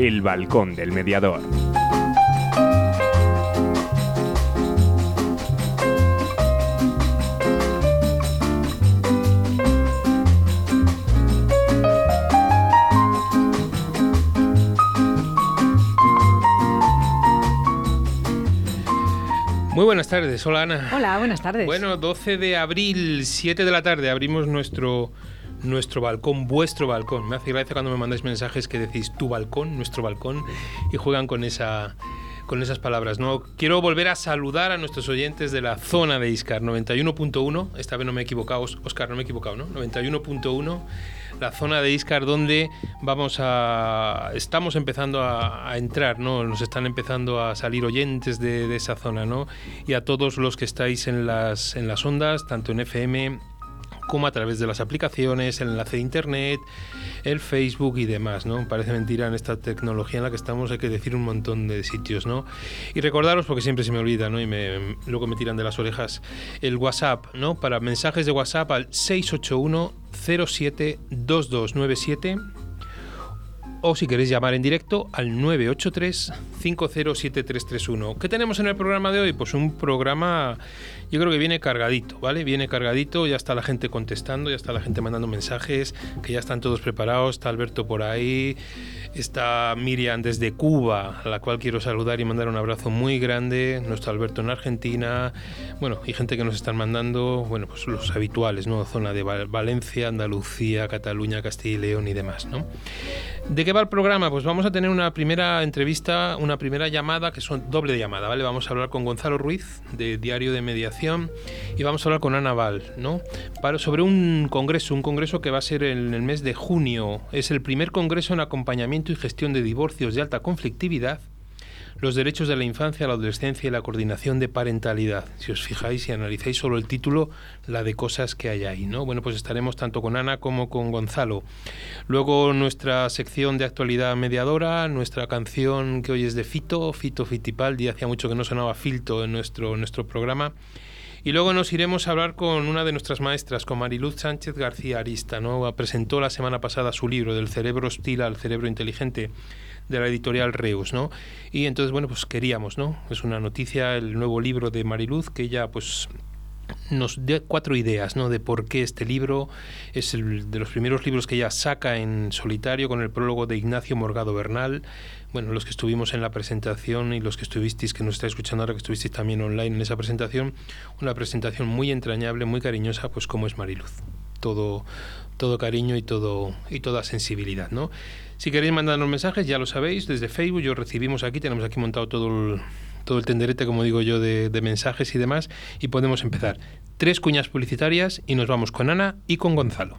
El balcón del mediador. Muy buenas tardes, hola Ana. Hola, buenas tardes. Bueno, 12 de abril, 7 de la tarde, abrimos nuestro, nuestro balcón, vuestro balcón. Me hace gracia cuando me mandáis mensajes que decís tu balcón, nuestro balcón, y juegan con esa con esas palabras. ¿no? Quiero volver a saludar a nuestros oyentes de la zona de Iscar, 91.1, esta vez no me he equivocado, Oscar, no me he equivocado, ¿no? 91.1 la zona de Iscar donde vamos a estamos empezando a, entrar, ¿no? Nos están empezando a salir oyentes de, esa zona, ¿no? Y a todos los que estáis en las en las ondas, tanto en FM como a través de las aplicaciones, el enlace de internet, el Facebook y demás, ¿no? Parece mentira en esta tecnología en la que estamos, hay que decir un montón de sitios, ¿no? Y recordaros, porque siempre se me olvida, ¿no? Y me, luego me tiran de las orejas, el WhatsApp, ¿no? Para mensajes de WhatsApp al 681 072297 o si queréis llamar en directo al 983 507331. ¿Qué tenemos en el programa de hoy? Pues un programa yo creo que viene cargadito, ¿vale? Viene cargadito, ya está la gente contestando, ya está la gente mandando mensajes, que ya están todos preparados, está Alberto por ahí, está Miriam desde Cuba, a la cual quiero saludar y mandar un abrazo muy grande, nuestro Alberto en Argentina, bueno, y gente que nos están mandando, bueno, pues los habituales, ¿no? Zona de Valencia, Andalucía, Cataluña, Castilla y León y demás, ¿no? ¿De qué va el programa? Pues vamos a tener una primera entrevista, una primera llamada, que son doble llamada, ¿vale? Vamos a hablar con Gonzalo Ruiz, de Diario de Mediación y vamos a hablar con Ana Val, ¿no? Para, sobre un congreso, un congreso que va a ser en el mes de junio. Es el primer congreso en acompañamiento y gestión de divorcios de alta conflictividad los derechos de la infancia, la adolescencia y la coordinación de parentalidad. Si os fijáis y analizáis solo el título, la de cosas que hay ahí, ¿no? Bueno, pues estaremos tanto con Ana como con Gonzalo. Luego nuestra sección de actualidad mediadora, nuestra canción que hoy es de Fito, Fito Fitipaldi, hacía mucho que no sonaba Filto en nuestro, en nuestro programa. Y luego nos iremos a hablar con una de nuestras maestras, con Mariluz Sánchez García Arista. ¿no? Presentó la semana pasada su libro, Del cerebro hostil al cerebro inteligente, de la editorial Reus. ¿no? Y entonces, bueno, pues queríamos, ¿no? Es una noticia, el nuevo libro de Mariluz, que ella, pues nos dé cuatro ideas ¿no? de por qué este libro es el de los primeros libros que ella saca en solitario con el prólogo de Ignacio Morgado Bernal bueno, los que estuvimos en la presentación y los que estuvisteis, que nos está escuchando ahora, que estuvisteis también online en esa presentación, una presentación muy entrañable, muy cariñosa, pues como es Mariluz. Todo, todo cariño y todo y toda sensibilidad, ¿no? Si queréis mandarnos mensajes, ya lo sabéis, desde Facebook, yo recibimos aquí, tenemos aquí montado todo el, todo el tenderete, como digo yo, de mensajes y demás, y podemos empezar. Tres cuñas publicitarias y nos vamos con Ana y con Gonzalo.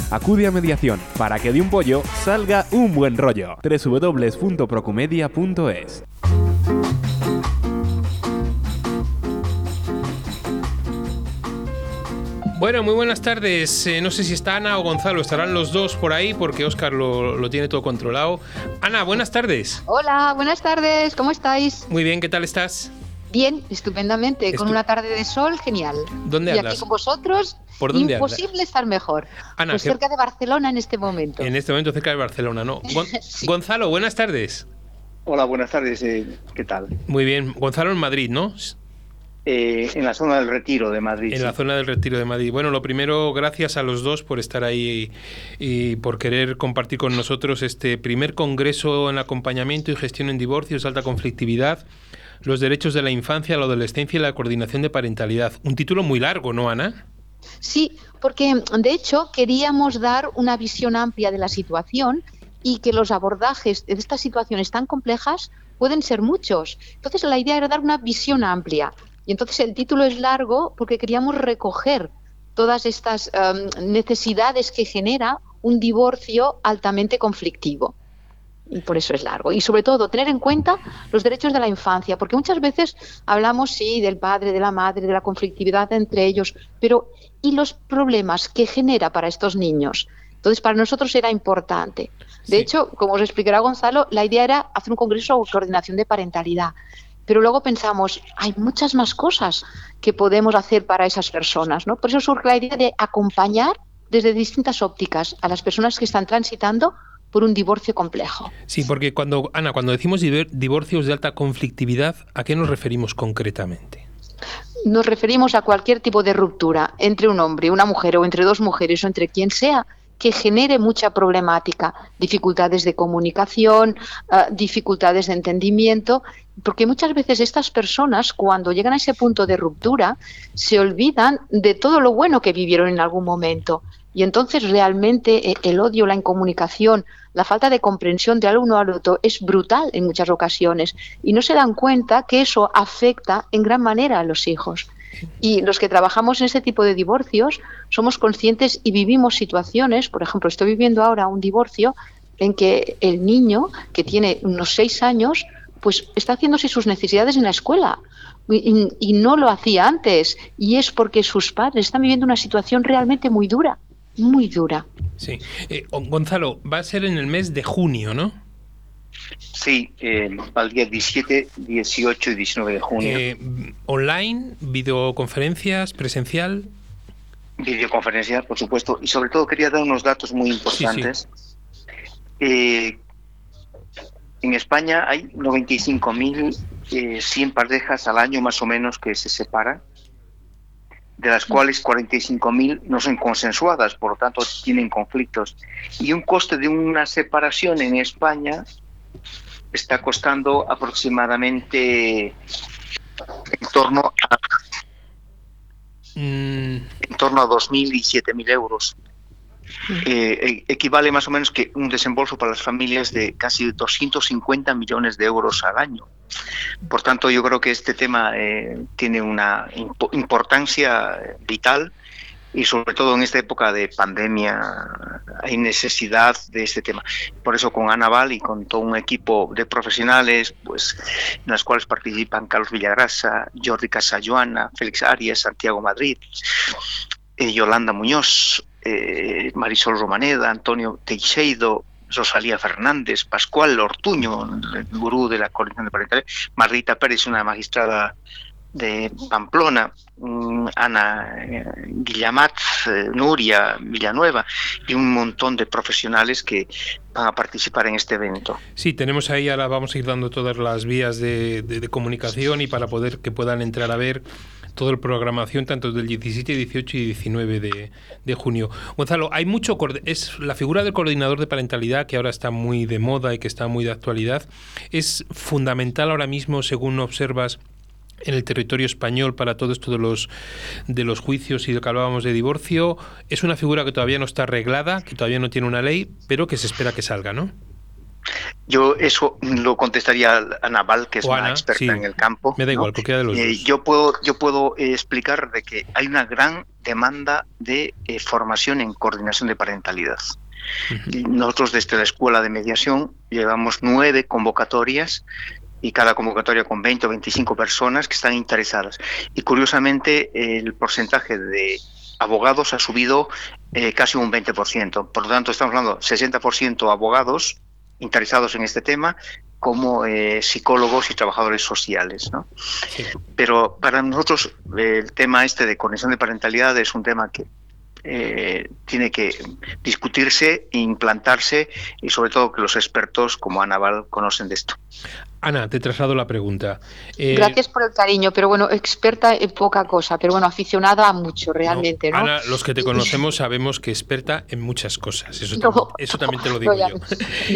Acude a mediación para que de un pollo salga un buen rollo. www.procumedia.es Bueno, muy buenas tardes. Eh, no sé si está Ana o Gonzalo, estarán los dos por ahí porque Oscar lo, lo, tiene todo controlado. Ana, buenas tardes. Hola, buenas tardes, ¿cómo estáis? Muy bien, ¿qué tal estás? Bien, estupendamente, con una tarde de sol genial. ¿Dónde y aquí con vosotros, ¿Por dónde imposible estar mejor. Ana, pues cerca de Barcelona en este momento. En este momento cerca de Barcelona, ¿no? Gonzalo, buenas tardes. Hola, buenas tardes, eh, ¿qué tal? Muy bien, Gonzalo en Madrid, ¿no? Eh, en la zona del Retiro de Madrid. En la zona del Retiro de Madrid. Bueno, lo primero, gracias a los dos por estar ahí y, y, por querer compartir con nosotros este primer congreso en acompañamiento y gestión en divorcios, alta conflictividad los derechos de la infancia, la adolescencia y la coordinación de parentalidad. Un título muy largo, ¿no, Ana? Sí, porque de hecho queríamos dar una visión amplia de la situación y que los abordajes de estas situaciones tan complejas pueden ser muchos. Entonces la idea era dar una visión amplia. Y entonces el título es largo porque queríamos recoger todas estas em, necesidades que genera un divorcio altamente conflictivo y por eso es largo. Y sobre todo, tener en cuenta los derechos de la infancia, porque muchas veces hablamos, sí, del padre, de la madre, de la conflictividad entre ellos, pero ¿y los problemas que genera para estos niños? Entonces, para nosotros era importante. De hecho, como os explicará Gonzalo, la idea era hacer un congreso sobre coordinación de parentalidad. Pero luego pensamos, hay muchas más cosas que podemos hacer para esas personas, ¿no? Por eso surge la idea de acompañar desde distintas ópticas a las personas que están transitando por un divorcio complejo. Sí, porque cuando, Ana, cuando decimos divorcios de alta conflictividad, ¿a qué nos referimos concretamente? Nos referimos a cualquier tipo de ruptura entre un hombre, una mujer o entre dos mujeres o entre quien sea que genere mucha problemática, dificultades de comunicación, ah, dificultades de entendimiento, porque muchas veces estas personas cuando llegan a ese punto de ruptura se olvidan de todo lo bueno que vivieron en algún momento. Y entonces realmente eh, el odio, la incomunicación, la falta de comprensión de uno al otro es brutal en muchas ocasiones y no se dan cuenta que eso afecta en gran manera a los hijos. Y los que trabajamos en este tipo de divorcios somos conscientes y vivimos situaciones, por ejemplo, estoy viviendo ahora un divorcio en que el niño, que tiene unos seis años, pues está haciéndose sus necesidades en la escuela y no lo hacía antes. Y es porque sus padres están viviendo una situación realmente muy dura muy dura. Sí. Eh, Gonzalo, va a ser en el mes de junio, ¿no? Sí, eh, al día 17, 18 y 19 de junio. Eh, ¿Online, videoconferencias, presencial? Videoconferencias, por supuesto. Y sobre todo quería dar unos datos muy importantes. en España hay 95.100 parejas al año más o menos que se separan de las cuales 45.000 no son consensuadas, por lo tanto tienen conflictos. Y un coste de una separación en España está costando aproximadamente en torno a mm. en torno a 2.000 y 7.000 euros. Eh, eh, equivale más o menos que un desembolso para las familias de casi 250 millones de euros al año. Por tanto, yo creo que este tema eh, tiene una importancia vital y sobre todo en esta época de pandemia hay necesidad de este tema. Por eso con Anaval y con todo un equipo de profesionales, pues en las cuales participan Carlos Villagrasa, Jordi Casalluana, Félix Arias, Santiago Madrid, eh, Yolanda Muñoz, eh, Marisol Romaneda, Antonio Teixeido, Rosalía Fernández, Pascual Ortuño, el gurú de la coordinación de parentales, Marrita Pérez, una magistrada de Pamplona, mm, Ana eh, Guillamat, eh, Nuria Villanueva y un montón de profesionales que van a participar en este evento. Sí, tenemos ahí, ahora vamos a ir dando todas las vías de, de comunicación y para poder que puedan entrar a ver toda la programación tanto del 17, 18 y 19 de, junio. Gonzalo, hay mucho es la figura del coordinador de parentalidad que ahora está muy de moda y que está muy de actualidad es fundamental ahora mismo según observas en el territorio español para todo esto de los de los juicios y de que hablábamos de divorcio es una figura que todavía no está arreglada, que todavía no tiene una ley, pero que se espera que salga, ¿no? Yo eso lo contestaría a Naval, que es una experta en el campo. Me da igual, porque de los eh, Yo puedo, yo puedo eh, explicar de que hay una gran demanda de eh, formación en coordinación de parentalidad. Nosotros desde la Escuela de Mediación llevamos nueve convocatorias y cada convocatoria con 20 o 25 personas que están interesadas. Y curiosamente el porcentaje de abogados ha subido casi un 20%. Por lo tanto, estamos hablando 60% abogados interesados en este tema como eh, psicólogos y trabajadores sociales. ¿no? Pero para nosotros el tema este de conexión de parentalidad es un tema que eh, tiene que discutirse, implantarse y sobre todo que los expertos como Anaval conocen de esto. Ana, te traslado la pregunta. Eh, Gracias por el cariño, pero bueno, experta en poca cosa, pero bueno, aficionada a mucho realmente. ¿no? Ana, los que te conocemos sabemos que experta en muchas cosas. Eso, también, te lo digo yo.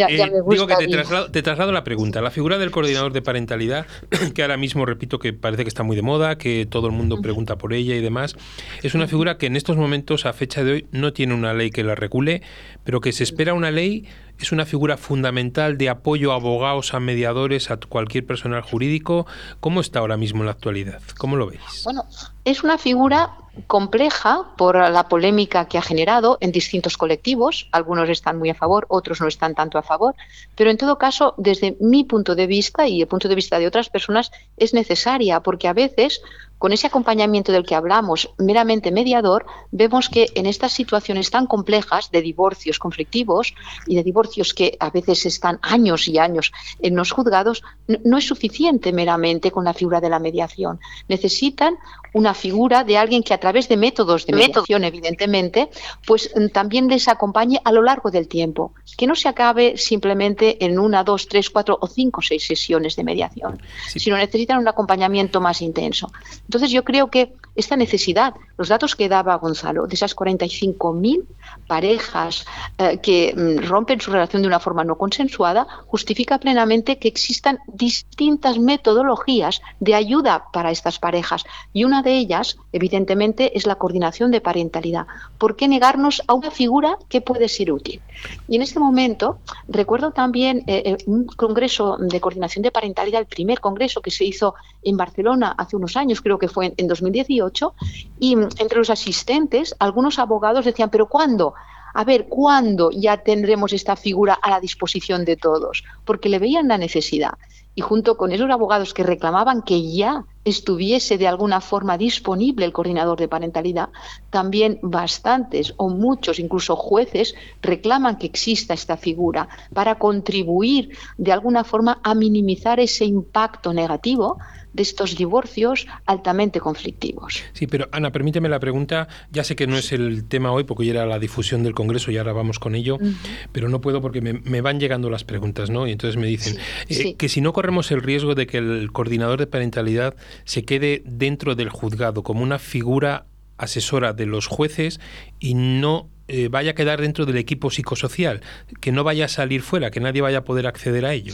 Eh, digo que te traslado, te traslado, la pregunta. La figura del coordinador de parentalidad, que ahora mismo repito que parece que está muy de moda, que todo el mundo pregunta por ella y demás, es una figura que en estos momentos, a fecha de hoy, no tiene una ley que la regule, pero que se espera una ley es una figura fundamental de apoyo a abogados, a mediadores, a cualquier personal jurídico. ¿Cómo está ahora mismo en la actualidad? ¿Cómo lo veis? Bueno, es una figura compleja por la polémica que ha generado en distintos colectivos. Algunos están muy a favor, otros no están tanto a favor. Pero en todo caso, desde mi punto de vista y el punto de vista de otras personas, es necesaria porque a veces con ese acompañamiento del que hablamos, meramente mediador, vemos que en estas situaciones tan complejas de divorcios conflictivos y de divorcios que a veces están años y años en los juzgados, no es suficiente meramente con la figura de la mediación. Necesitan una figura de alguien que a través de métodos de mediación, evidentemente, pues mm, también les acompañe a lo largo del tiempo, que no se acabe simplemente en una, dos, tres, cuatro o cinco, seis sesiones de mediación, sino necesitan un acompañamiento más intenso. Entonces yo creo que esta necesidad, los datos que daba Gonzalo, de esas 45.000 parejas eh, que mm, rompen su relación de una forma no consensuada, justifica plenamente que existan distintas metodologías de ayuda para estas parejas. Y una de ellas, evidentemente, es la coordinación de parentalidad. ¿Por qué negarnos a una figura que puede ser útil? Y en este momento, recuerdo también eh, eh, un congreso de coordinación de parentalidad, el primer congreso que se hizo en Barcelona hace unos años, creo que fue en 2018, y mm, entre los asistentes, algunos abogados decían, pero ¿cuándo? A ver, ¿cuándo ya tendremos esta figura a la disposición de todos? Porque le veían la necesidad. Y junto con esos abogados que reclamaban que ya estuviese de alguna forma disponible el coordinador de parentalidad, también bastantes o muchos, incluso jueces, reclaman que exista esta figura para contribuir de alguna forma a minimizar ese impacto negativo de estos divorcios altamente conflictivos. Sí, pero Ana, permíteme la pregunta. Ya sé que no es el tema hoy porque ya era la difusión del Congreso y ahora vamos con ello, pero no puedo porque me, van llegando las preguntas, ¿no? Y entonces me dicen eh, que si no corremos el riesgo de que el coordinador de parentalidad se quede dentro del juzgado como una figura asesora de los jueces y no eh, vaya a quedar dentro del equipo psicosocial, que no vaya a salir fuera, que nadie vaya a poder acceder a ello.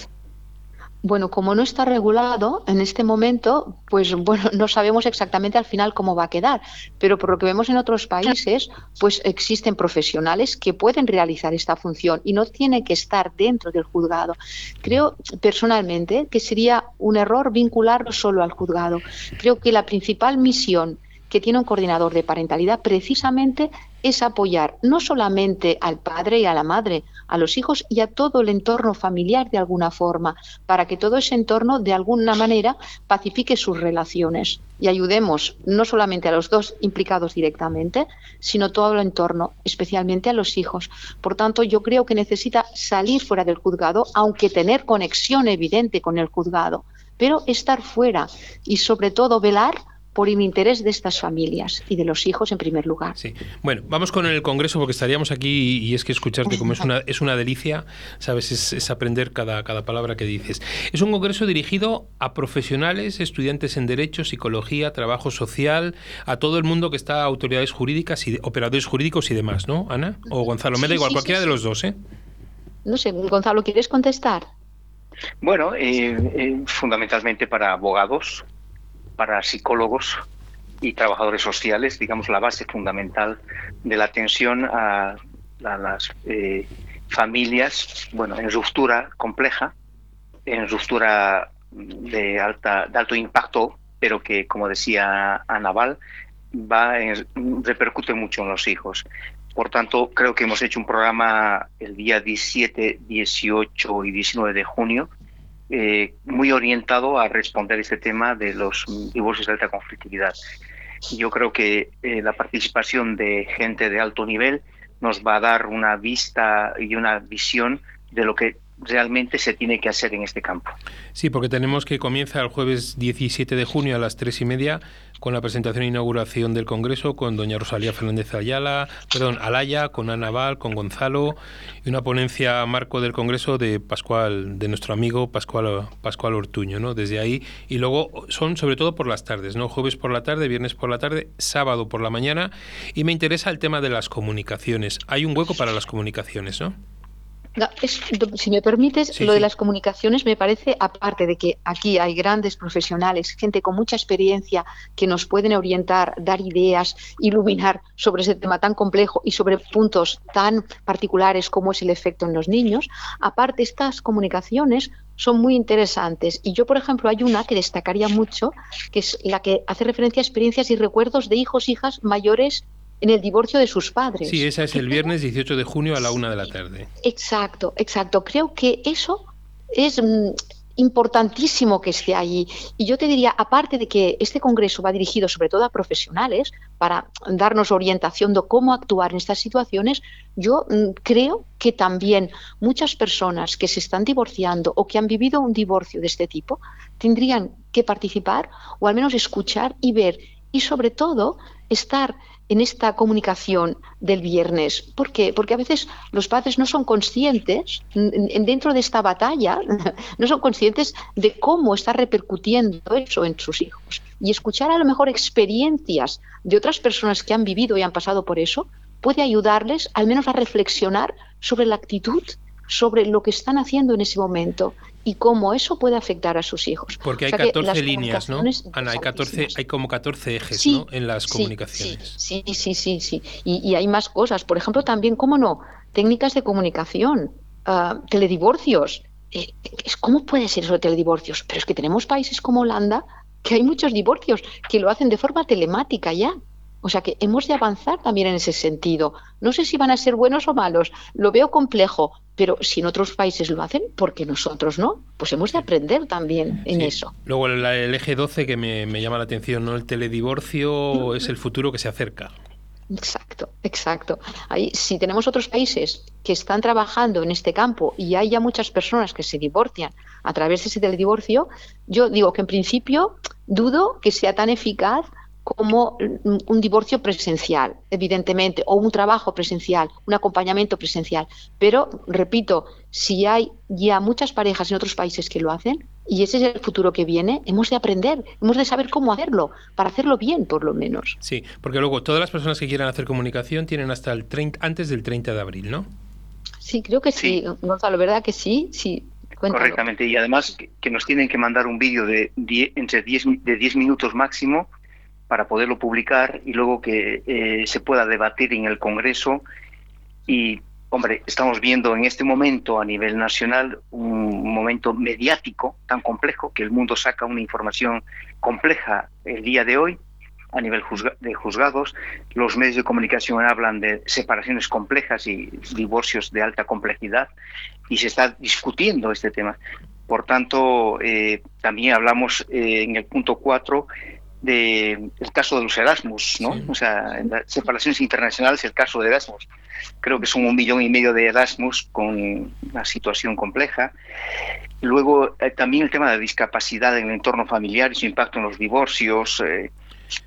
Bueno, como no está regulado en este momento, pues bueno, no sabemos exactamente al final cómo va a quedar, pero por lo que vemos en otros países, pues existen profesionales que pueden realizar esta función y no tiene que estar dentro del juzgado. Creo personalmente que sería un error vincularlo solo al juzgado. Creo que la principal misión que tiene un coordinador de parentalidad precisamente es apoyar no solamente al padre y a la madre, a los hijos y a todo el entorno familiar de alguna forma, para que todo ese entorno de alguna manera pacifique sus relaciones y ayudemos no solamente a los dos implicados directamente, sino todo el entorno, especialmente a los hijos. Por tanto, yo creo que necesita salir fuera del juzgado, aunque tener conexión evidente con el juzgado, pero estar fuera y sobre todo velar por el interés de estas familias y de los hijos en primer lugar. Sí. Bueno, vamos con el Congreso porque estaríamos aquí y es que escucharte como es una, es una delicia, sabes, es, aprender cada, cada palabra que dices. Es un Congreso dirigido a profesionales, estudiantes en Derecho, Psicología, Trabajo Social, a todo el mundo que está, autoridades jurídicas y operadores jurídicos y demás, ¿no, Ana? O Gonzalo, me da igual, cualquiera de los dos, ¿eh? No sé, Gonzalo, ¿quieres contestar? Bueno, eh, eh, fundamentalmente para abogados, para psicólogos y trabajadores sociales, digamos, la base fundamental de la atención a, las eh, familias, bueno, en ruptura compleja, en ruptura de, alta, de alto impacto, pero que, como decía Anaval, va repercute mucho en los hijos. Por tanto, creo que hemos hecho un programa el día 17, 18 y 19 de junio eh, muy orientado a responder este tema de los divorcios de alta conflictividad. Yo creo que eh, la participación de gente de alto nivel nos va a dar una vista y una visión de lo que realmente se tiene que hacer en este campo. Sí, porque tenemos que comienza el jueves 17 de junio a las tres y media con la presentación e inauguración del Congreso con doña Rosalía Fernández Ayala, perdón, Alaya, con Ana Val, con Gonzalo y una ponencia marco del Congreso de Pascual, de nuestro amigo Pascual, Pascual Ortuño, ¿no? Desde ahí y luego son sobre todo por las tardes, ¿no? Jueves por la tarde, viernes por la tarde, sábado por la mañana y me interesa el tema de las comunicaciones. Hay un hueco para las comunicaciones, ¿no? Si me permites, lo de las comunicaciones me parece, aparte de que aquí hay grandes profesionales, gente con mucha experiencia que nos pueden orientar, dar ideas, iluminar sobre ese tema tan complejo y sobre puntos tan particulares como es el efecto en los niños. Aparte, estas comunicaciones son muy interesantes. Y yo, por ejemplo, hay una que destacaría mucho, que es la que hace referencia a experiencias y recuerdos de hijos, hijas mayores en el divorcio de sus padres. Sí, esa es el viernes 18 de junio a la una de la tarde. Exacto, exacto. Creo que eso es mm, importantísimo que esté allí. Y yo te diría, aparte de que este congreso va dirigido sobre todo a profesionales para darnos orientación de cómo actuar en estas situaciones, yo mm, creo que también muchas personas que se están divorciando o que han vivido un divorcio de este tipo tendrían que participar o al menos escuchar y ver y sobre todo estar en esta comunicación del viernes. ¿Por qué? Porque a veces los padres no son conscientes, dentro de esta batalla, no son conscientes de cómo está repercutiendo eso en sus hijos. Y escuchar a lo mejor experiencias de otras personas que han vivido y han pasado por eso puede ayudarles al menos a reflexionar sobre la actitud, sobre lo que están haciendo en ese momento y cómo eso puede afectar a sus hijos. Porque hay 14 líneas, ¿no? Ana, hay 14, hay como 14 ejes, ¿no? En las comunicaciones. Sí, sí, sí, sí. Y, hay más cosas. Por ejemplo, también, ¿cómo no? Técnicas de comunicación, uh, teledivorcios. Eh, ¿Cómo puede ser eso de teledivorcios? Pero es que tenemos países como Holanda que hay muchos divorcios que lo hacen de forma telemática ya. O sea que hemos de avanzar también en ese sentido. No sé si van a ser buenos o malos, lo veo complejo, pero si en otros países lo hacen, ¿por qué nosotros no? Pues hemos de aprender también en eso. Luego el, eje 12 que me, llama la atención, ¿no? El teledivorcio es el futuro que se acerca. Exacto, exacto. Ahí, si tenemos otros países que están trabajando en este campo y hay ya muchas personas que se divorcian a través de ese teledivorcio, yo digo que en principio dudo que sea tan eficaz como un divorcio presencial, evidentemente, o un trabajo presencial, un acompañamiento presencial. Pero, repito, si hay ya muchas parejas en otros países que lo hacen, y ese es el futuro que viene, hemos de aprender, hemos de saber cómo hacerlo, para hacerlo bien, por lo menos. Sí, porque luego todas las personas que quieran hacer comunicación tienen hasta el 30, antes del 30 de abril, ¿no? Sí, creo que sí, Gonzalo, ¿verdad que sí? Sí, Correctamente, y además que, nos tienen que mandar un vídeo de entre 10, de 10 minutos máximo para poderlo publicar y luego que eh, se pueda debatir en el Congreso. Y, hombre, estamos viendo en este momento a nivel nacional un momento mediático tan complejo que el mundo saca una información compleja el día de hoy a nivel de juzgados. Los medios de comunicación hablan de separaciones complejas y divorcios de alta complejidad y se está discutiendo este tema. Por tanto, eh, también hablamos eh, en el punto 4 de el caso de los Erasmus, ¿no? O sea, en las separaciones internacionales el caso de Erasmus. Creo que son un millón y medio de Erasmus con una situación compleja. Luego eh, también el tema de discapacidad en el entorno familiar y su impacto en los divorcios, eh,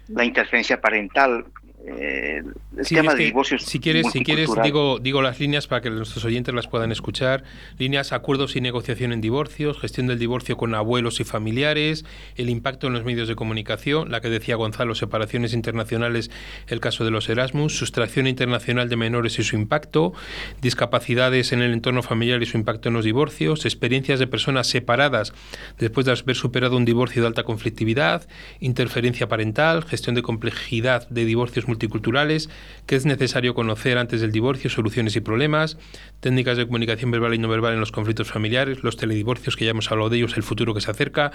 la interferencia parental, eh, el tema de divorcios. Si quieres, si quieres digo, digo las líneas para que nuestros oyentes las puedan escuchar. Líneas, acuerdos y negociación en divorcios, gestión del divorcio con abuelos y familiares, el impacto en los medios de comunicación, la que decía Gonzalo, separaciones internacionales, el caso de los Erasmus, sustracción internacional de menores y su impacto, discapacidades en el entorno familiar y su impacto en los divorcios, experiencias de personas separadas después de haber superado un divorcio de alta conflictividad, interferencia parental, gestión de complejidad de divorcios multiculturales, que es necesario conocer antes del divorcio, soluciones y problemas, técnicas de comunicación verbal y no verbal en los conflictos familiares, los teledivorcios, que ya hemos hablado de ellos, el futuro que se acerca,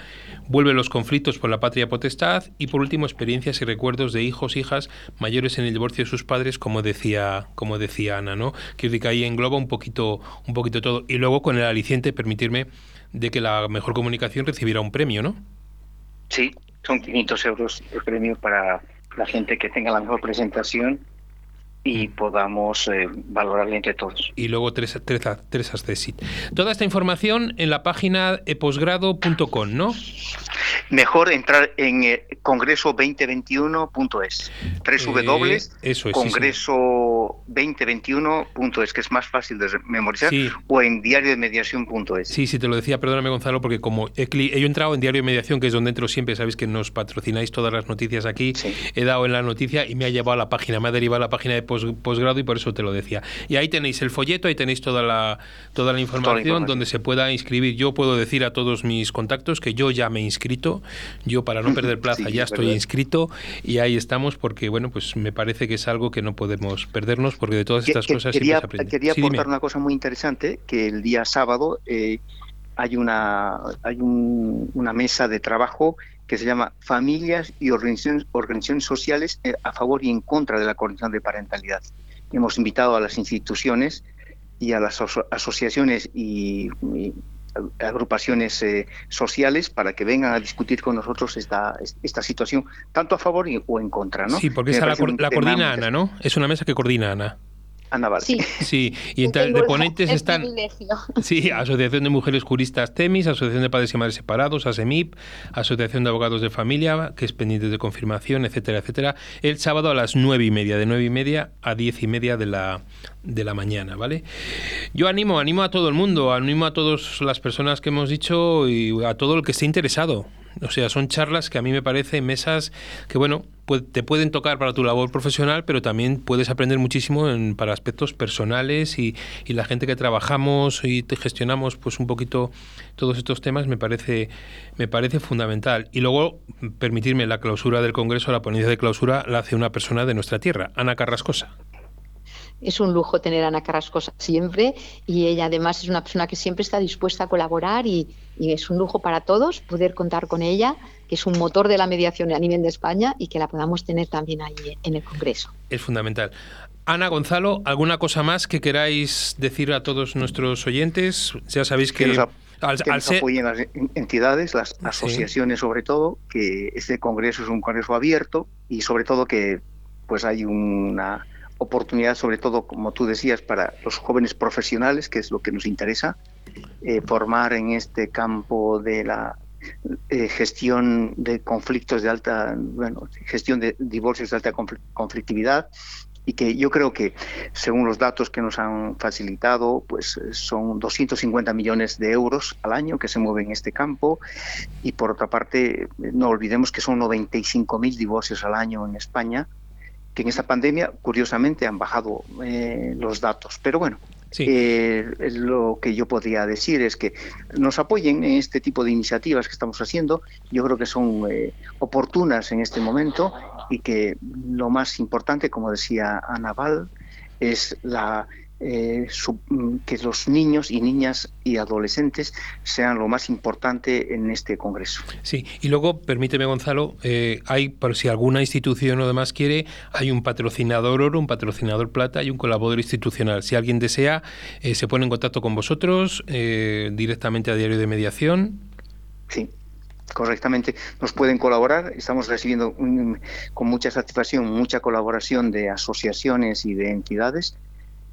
vuelve los conflictos por la patria potestad y por último experiencias y recuerdos de hijos, hijas mayores en el divorcio de sus padres, como decía, como decía Ana, ¿no? Que ahí engloba un poquito, un poquito todo. Y luego con el aliciente, permitirme, de que la mejor comunicación recibiera un premio, ¿no? Sí, son 500 euros el premio para la gente que tenga la mejor presentación y podamos eh, valorarle entre todos. Y luego tres, tres, tres Toda esta información en la página posgrado.com, ¿no? Mejor entrar en eh, congreso2021.es. Tres W, Eh, eso es, sí, congreso2021.es, que es más fácil de memorizar, Sí. o en diariodemediación.es. Sí, sí, te lo decía, perdóname Gonzalo, porque como he, he entrado en Diario de Mediación, que es donde entro siempre, sabéis que nos patrocináis todas las noticias aquí, Sí. he dado en la noticia y me ha llevado a la página, me ha derivado a la página de posgrado y por eso te lo decía. Y ahí tenéis el folleto, ahí tenéis toda la, toda la información información. donde se pueda inscribir. Yo puedo decir a todos mis contactos que yo ya me he inscrito, yo para no perder plaza Sí, ya es estoy verdad. inscrito y ahí estamos porque, bueno, pues me parece que es algo que no podemos perdernos porque de todas Que- estas que- cosas quería, siempre se aprende. quería Sí, dime. aportar una cosa muy interesante, que el día sábado eh, hay una hay un- una mesa de trabajo que se llama Familias y Organizaciones, Organizaciones Sociales eh, a favor y en contra de la coordinación de parentalidad. Hemos invitado a las instituciones y a las aso- asociaciones y, y agrupaciones eh, sociales para que vengan a discutir con nosotros esta, esta situación, tanto a favor y- o en contra. ¿no? Sí, porque esa la, la coordina Ana, ¿no? Es una mesa que coordina Ana. Ana. Sí, Sí, y entre de ponentes están sí, Asociación de Mujeres Juristas TEMIS, Asociación de Padres y Madres Separados, ASEMIP, Asociación de Abogados de Familia, que es pendiente de confirmación, etcétera, etcétera. El sábado a las nueve y media, de nueve y media a diez y media de la, de la mañana, ¿vale? Yo animo, animo a todo el mundo, animo a todas las personas que hemos dicho y a todo el que esté interesado. O sea, son charlas que a mí me parecen mesas que, bueno, te pueden tocar para tu labor profesional, pero también puedes aprender muchísimo en- para aspectos personales y, y la gente que trabajamos y te gestionamos pues un poquito todos estos temas me parece, me parece fundamental. Y luego, permitirme, la clausura del Congreso, la ponencia de clausura, la hace una persona de nuestra tierra, Ana Carrascosa. Es un lujo tener Ana Carrascosa siempre y ella además es una persona que siempre está dispuesta a colaborar y, y es un lujo para todos poder contar con ella, que es un motor de la mediación a nivel de España y que la podamos tener también ahí en el Congreso. Es fundamental. Ana Gonzalo, ¿alguna cosa más que queráis decir a todos nuestros oyentes? Ya sabéis que, al, que al nos ser- apoyen las en- entidades, las asociaciones sobre todo, que este congreso es un congreso abierto y sobre todo que pues hay una oportunidad, sobre todo como tú decías, para los jóvenes profesionales, que es lo que nos interesa, eh, formar en este campo de la eh, gestión de conflictos de alta, bueno, gestión de divorcios de alta confl- conflictividad y que yo creo que según los datos que nos han facilitado, pues son 250 millones de euros al año que se mueven en este campo. Y por otra parte no olvidemos que son 95 mil divorcios al año en España que en esta pandemia curiosamente han bajado eh, los datos. Pero bueno Sí. eh, lo que yo podría decir es que nos apoyen en este tipo de iniciativas que estamos haciendo. Yo creo que son eh, oportunas en este momento y que lo más importante, como decía Ana Val, es la, eh, su- mm, que los niños y niñas y adolescentes sean lo más importante en este Congreso. Sí, y luego, permíteme, Gonzalo, eh, hay, por si alguna institución o demás quiere, hay un patrocinador oro, un patrocinador plata y un colaborador institucional. Si alguien desea, eh, se pone en contacto con vosotros eh, directamente a Diario de Mediación. Sí, correctamente. Nos pueden colaborar. Estamos recibiendo un- con mucha satisfacción mucha colaboración de asociaciones y de entidades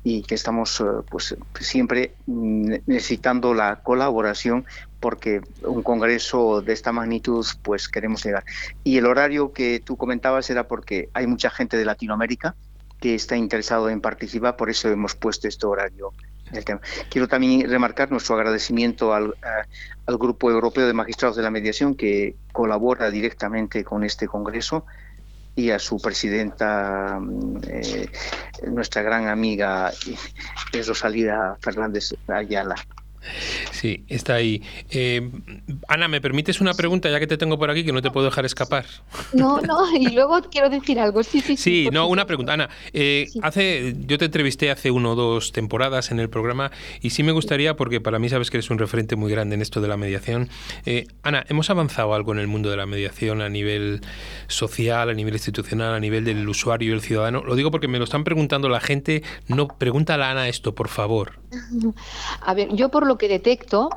y que estamos eh, pues siempre mm, necesitando la colaboración porque un congreso de esta magnitud pues queremos llegar. Y el horario que tú comentabas era porque hay mucha gente de Latinoamérica que está interesado en participar, por eso hemos puesto este horario. Quiero también remarcar nuestro agradecimiento al, a- al Grupo Europeo de Magistrados de la Mediación que colabora directamente con este Congreso y a su presidenta, eh, nuestra gran amiga eh, Rosalía Fernández Ayala. Sí, está ahí. Eh, Ana, ¿me permites una pregunta ya que te tengo por aquí que no te puedo dejar escapar? No, no, y luego quiero decir algo. Sí, sí, sí. Sí, no, una pregunta. Ana, eh, Sí. hace, yo te entrevisté hace uno o dos temporadas en el programa y sí me gustaría, porque para mí sabes que eres un referente muy grande en esto de la mediación. Eh, Ana, ¿hemos avanzado algo en el mundo de la mediación a nivel social, a nivel institucional, a nivel del usuario y el ciudadano? Lo digo porque me lo están preguntando la gente. No, pregúntale a Ana esto, por favor. A ver, yo por lo que detecto,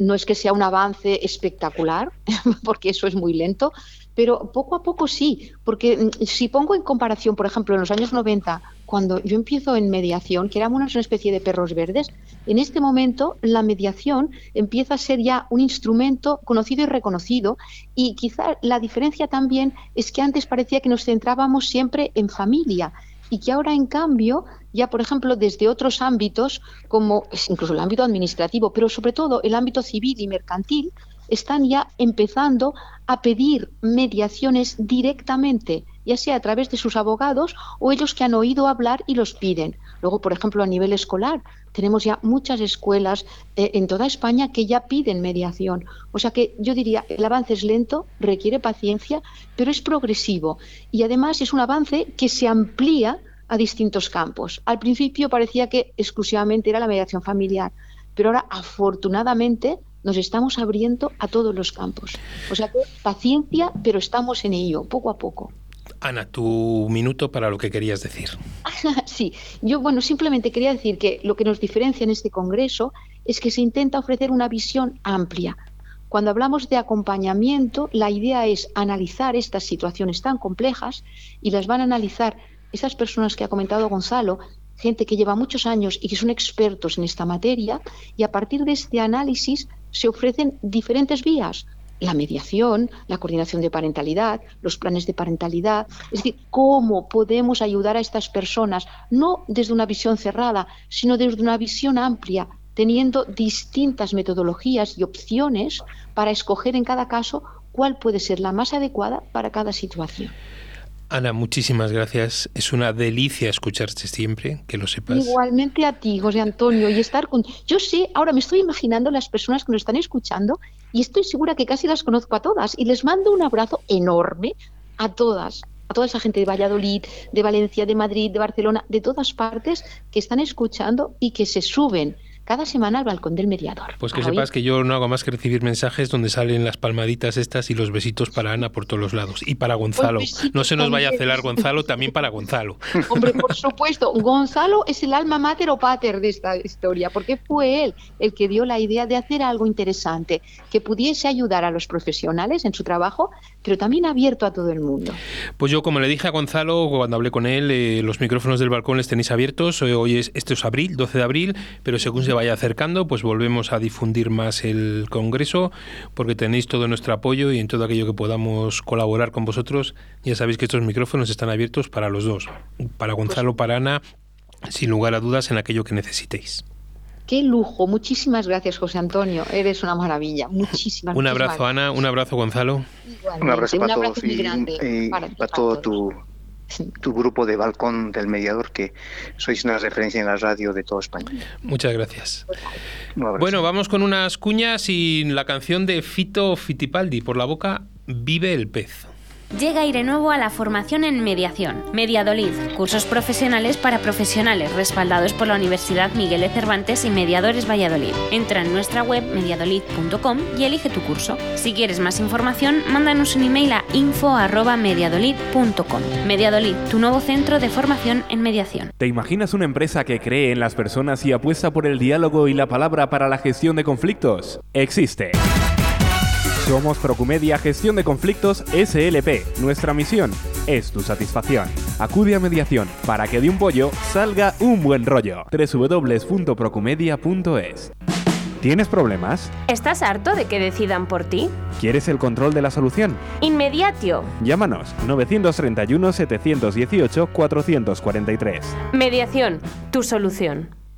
no es que sea un avance espectacular, porque eso es muy lento, pero poco a poco sí, porque si pongo en comparación, por ejemplo, en los años 90 cuando yo empiezo en mediación, que éramos una especie de perros verdes, en este momento la mediación empieza a ser ya un instrumento conocido y reconocido y quizá la diferencia también es que antes parecía que nos centrábamos siempre en familia y que ahora en cambio ya por ejemplo desde otros ámbitos como incluso el ámbito administrativo pero sobre todo el ámbito civil y mercantil están ya empezando a pedir mediaciones directamente ya sea a través de sus abogados o ellos que han oído hablar y los piden. Luego, por ejemplo, a nivel escolar, tenemos ya muchas escuelas eh, en toda España que ya piden mediación. O sea que yo diría, el avance es lento, requiere paciencia, pero es progresivo. Y además es un avance que se amplía a distintos campos. Al principio parecía que exclusivamente era la mediación familiar, pero ahora afortunadamente nos estamos abriendo a todos los campos. O sea que paciencia, pero estamos en ello, poco a poco. Ana, tu minuto para lo que querías decir. sí, yo bueno, simplemente quería decir que lo que nos diferencia en este Congreso es que se intenta ofrecer una visión amplia. Cuando hablamos de acompañamiento, la idea es analizar estas situaciones tan complejas y las van a analizar esas personas que ha comentado Gonzalo, gente que lleva muchos años y que son expertos en esta materia, y a partir de este análisis se ofrecen diferentes vías la mediación, la coordinación de parentalidad, los planes de parentalidad, es decir, cómo podemos ayudar a estas personas, no desde una visión cerrada, sino desde una visión amplia, teniendo distintas metodologías y opciones para escoger en cada caso cuál puede ser la más adecuada para cada situación. Ana, muchísimas gracias. Es una delicia escucharte siempre, que lo sepas. Igualmente a ti, José Antonio, y estar con... Yo sé, ahora me estoy imaginando las personas que nos están escuchando y estoy segura que casi las conozco a todas y les mando un abrazo enorme a todas, a toda esa gente de Valladolid, de Valencia, de Madrid, de Barcelona, de todas partes que están escuchando y que se suben cada semana al balcón del mediador. Pues que sepas que yo no hago más que recibir mensajes donde salen las palmaditas estas y los besitos para Ana por todos los lados. Y para Gonzalo. No se nos vaya a celar Gonzalo, también para Gonzalo. Hombre, por supuesto. Gonzalo es el alma mater o pater de esta historia, porque fue él el que dio la idea de hacer algo interesante, que pudiese ayudar a los profesionales en su trabajo, pero también abierto a todo el mundo. Pues yo, como le dije a Gonzalo cuando hablé con él, eh, los micrófonos del balcón les tenéis abiertos. Hoy es, este es abril, 12 de abril, pero según se vaya acercando, pues volvemos a difundir más el Congreso, porque tenéis todo nuestro apoyo y en todo aquello que podamos colaborar con vosotros, ya sabéis que estos micrófonos están abiertos para los dos, para Gonzalo, para Ana, sin lugar a dudas en aquello que necesitéis. Qué lujo. Muchísimas gracias, José Antonio. Eres una maravilla. Muchísimas Un abrazo, Ana. Un abrazo, Gonzalo. Un abrazo para todos y, para, todo tu, tu grupo de balcón del mediador, que sois una referencia en la radio de toda España. Muchas gracias. Bueno, vamos con unas cuñas y la canción de Fito Fitipaldi, por la boca, Vive el pez. Llega Aire Nuevo a la formación en mediación. Mediadolid, cursos profesionales para profesionales respaldados por la Universidad Miguel de Cervantes y Mediadores Valladolid. Entra en nuestra web mediadolid.com y elige tu curso. Si quieres más información, mándanos un email a info@mediadolid.com. Mediadolid, tu nuevo centro de formación en mediación. ¿Te imaginas una empresa que cree en las personas y apuesta por el diálogo y la palabra para la gestión de conflictos? Existe. Somos Procumedia Gestión de Conflictos SLP. Nuestra misión es tu satisfacción. Acude a mediación para que de un pollo salga un buen rollo. www.procumedia.es ¿Tienes problemas? ¿Estás harto de que decidan por ti? ¿Quieres el control de la solución? Inmediatio. Llámanos 931 718 443. Mediación, tu solución.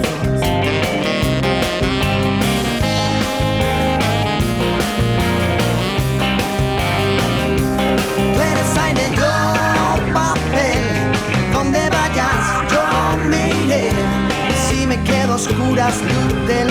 Tú oscuras, de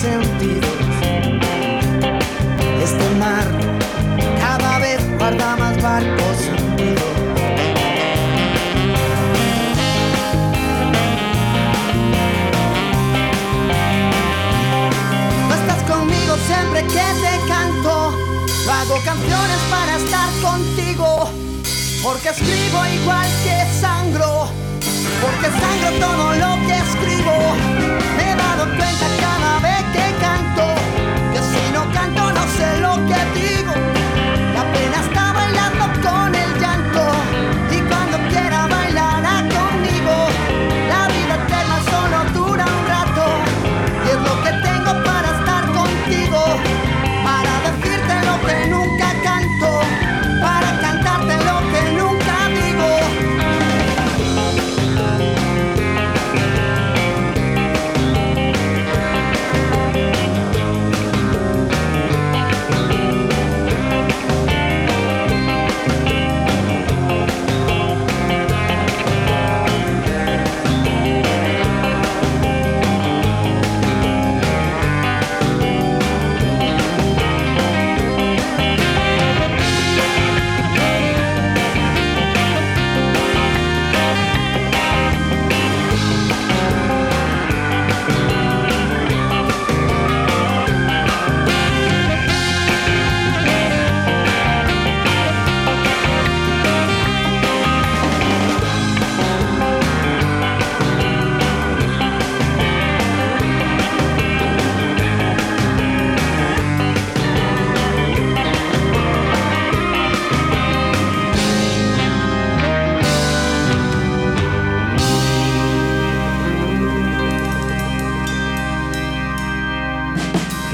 sentidos. Este mar cada vez guarda más barcos hundidos. Tú estás conmigo siempre que te canto. Hago canciones para estar contigo. Porque escribo igual que sangro. Porque sangro todo lo que escribo.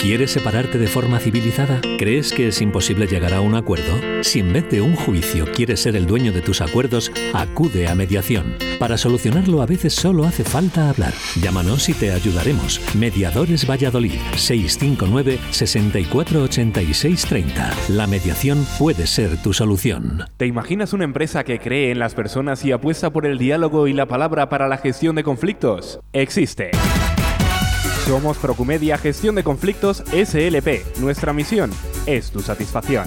¿Quieres separarte de forma civilizada? ¿Crees que es imposible llegar a un acuerdo? Si en vez de un juicio quieres ser el dueño de tus acuerdos, acude a mediación. Para solucionarlo a veces solo hace falta hablar. Llámanos y te ayudaremos. Mediadores Valladolid 659 648630. La mediación puede ser tu solución. ¿Te imaginas una empresa que cree en las personas y apuesta por el diálogo y la palabra para la gestión de conflictos? Existe. Somos Procumedia Gestión de Conflictos SLP. Nuestra misión es tu satisfacción.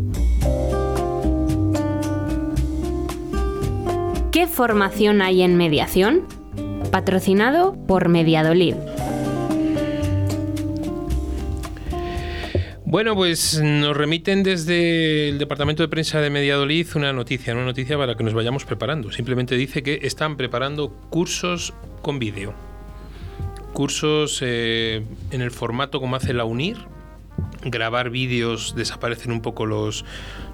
¿Qué formación hay en mediación? patrocinado por Mediadolid. Bueno, pues nos remiten desde el departamento de prensa de Mediadolid una noticia, una noticia para que nos vayamos preparando. Simplemente dice que están preparando cursos con vídeo. Cursos eh, en el formato como hace la UNIR, grabar vídeos, desaparecen un poco los,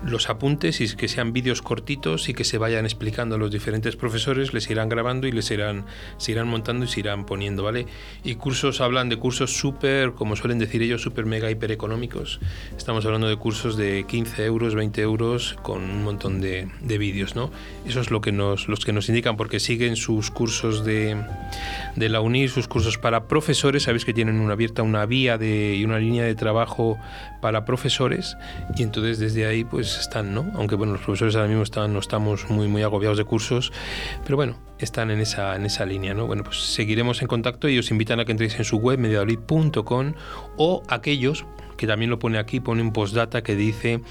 los apuntes y que sean vídeos cortitos y que se vayan explicando a los diferentes profesores, les irán grabando y les irán, se irán montando y se irán poniendo, ¿vale? Y cursos, hablan de cursos súper, como suelen decir ellos, súper mega hiper económicos. Estamos hablando de cursos de 15 euros, 20 euros con un montón de, de vídeos, ¿no? Eso es lo que nos, los que nos indican porque siguen sus cursos de, de la UNIR, sus cursos para profesores, sabéis que tienen una abierta una vía de, y una línea de trabajo para profesores y entonces desde ahí pues están, ¿no? Aunque bueno, los profesores ahora mismo están, no estamos muy, muy agobiados de cursos, pero bueno, están en esa, en esa línea, ¿no? Bueno, pues seguiremos en contacto y os invitan a que entréis en su web mediadolid.com o aquellos que también lo pone aquí, pone un postdata que dice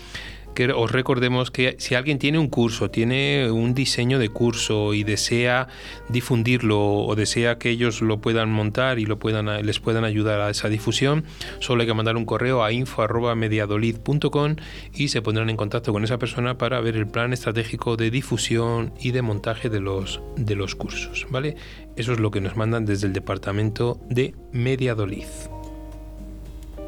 os recordemos que si alguien tiene un curso, tiene un diseño de curso y desea difundirlo o desea que ellos lo puedan montar y lo puedan, les puedan ayudar a esa difusión, solo hay que mandar un correo a info.mediadolid.com y se pondrán en contacto con esa persona para ver el plan estratégico de difusión y de montaje de los, de los cursos. ¿vale? Eso es lo que nos mandan desde el departamento de Mediadolid.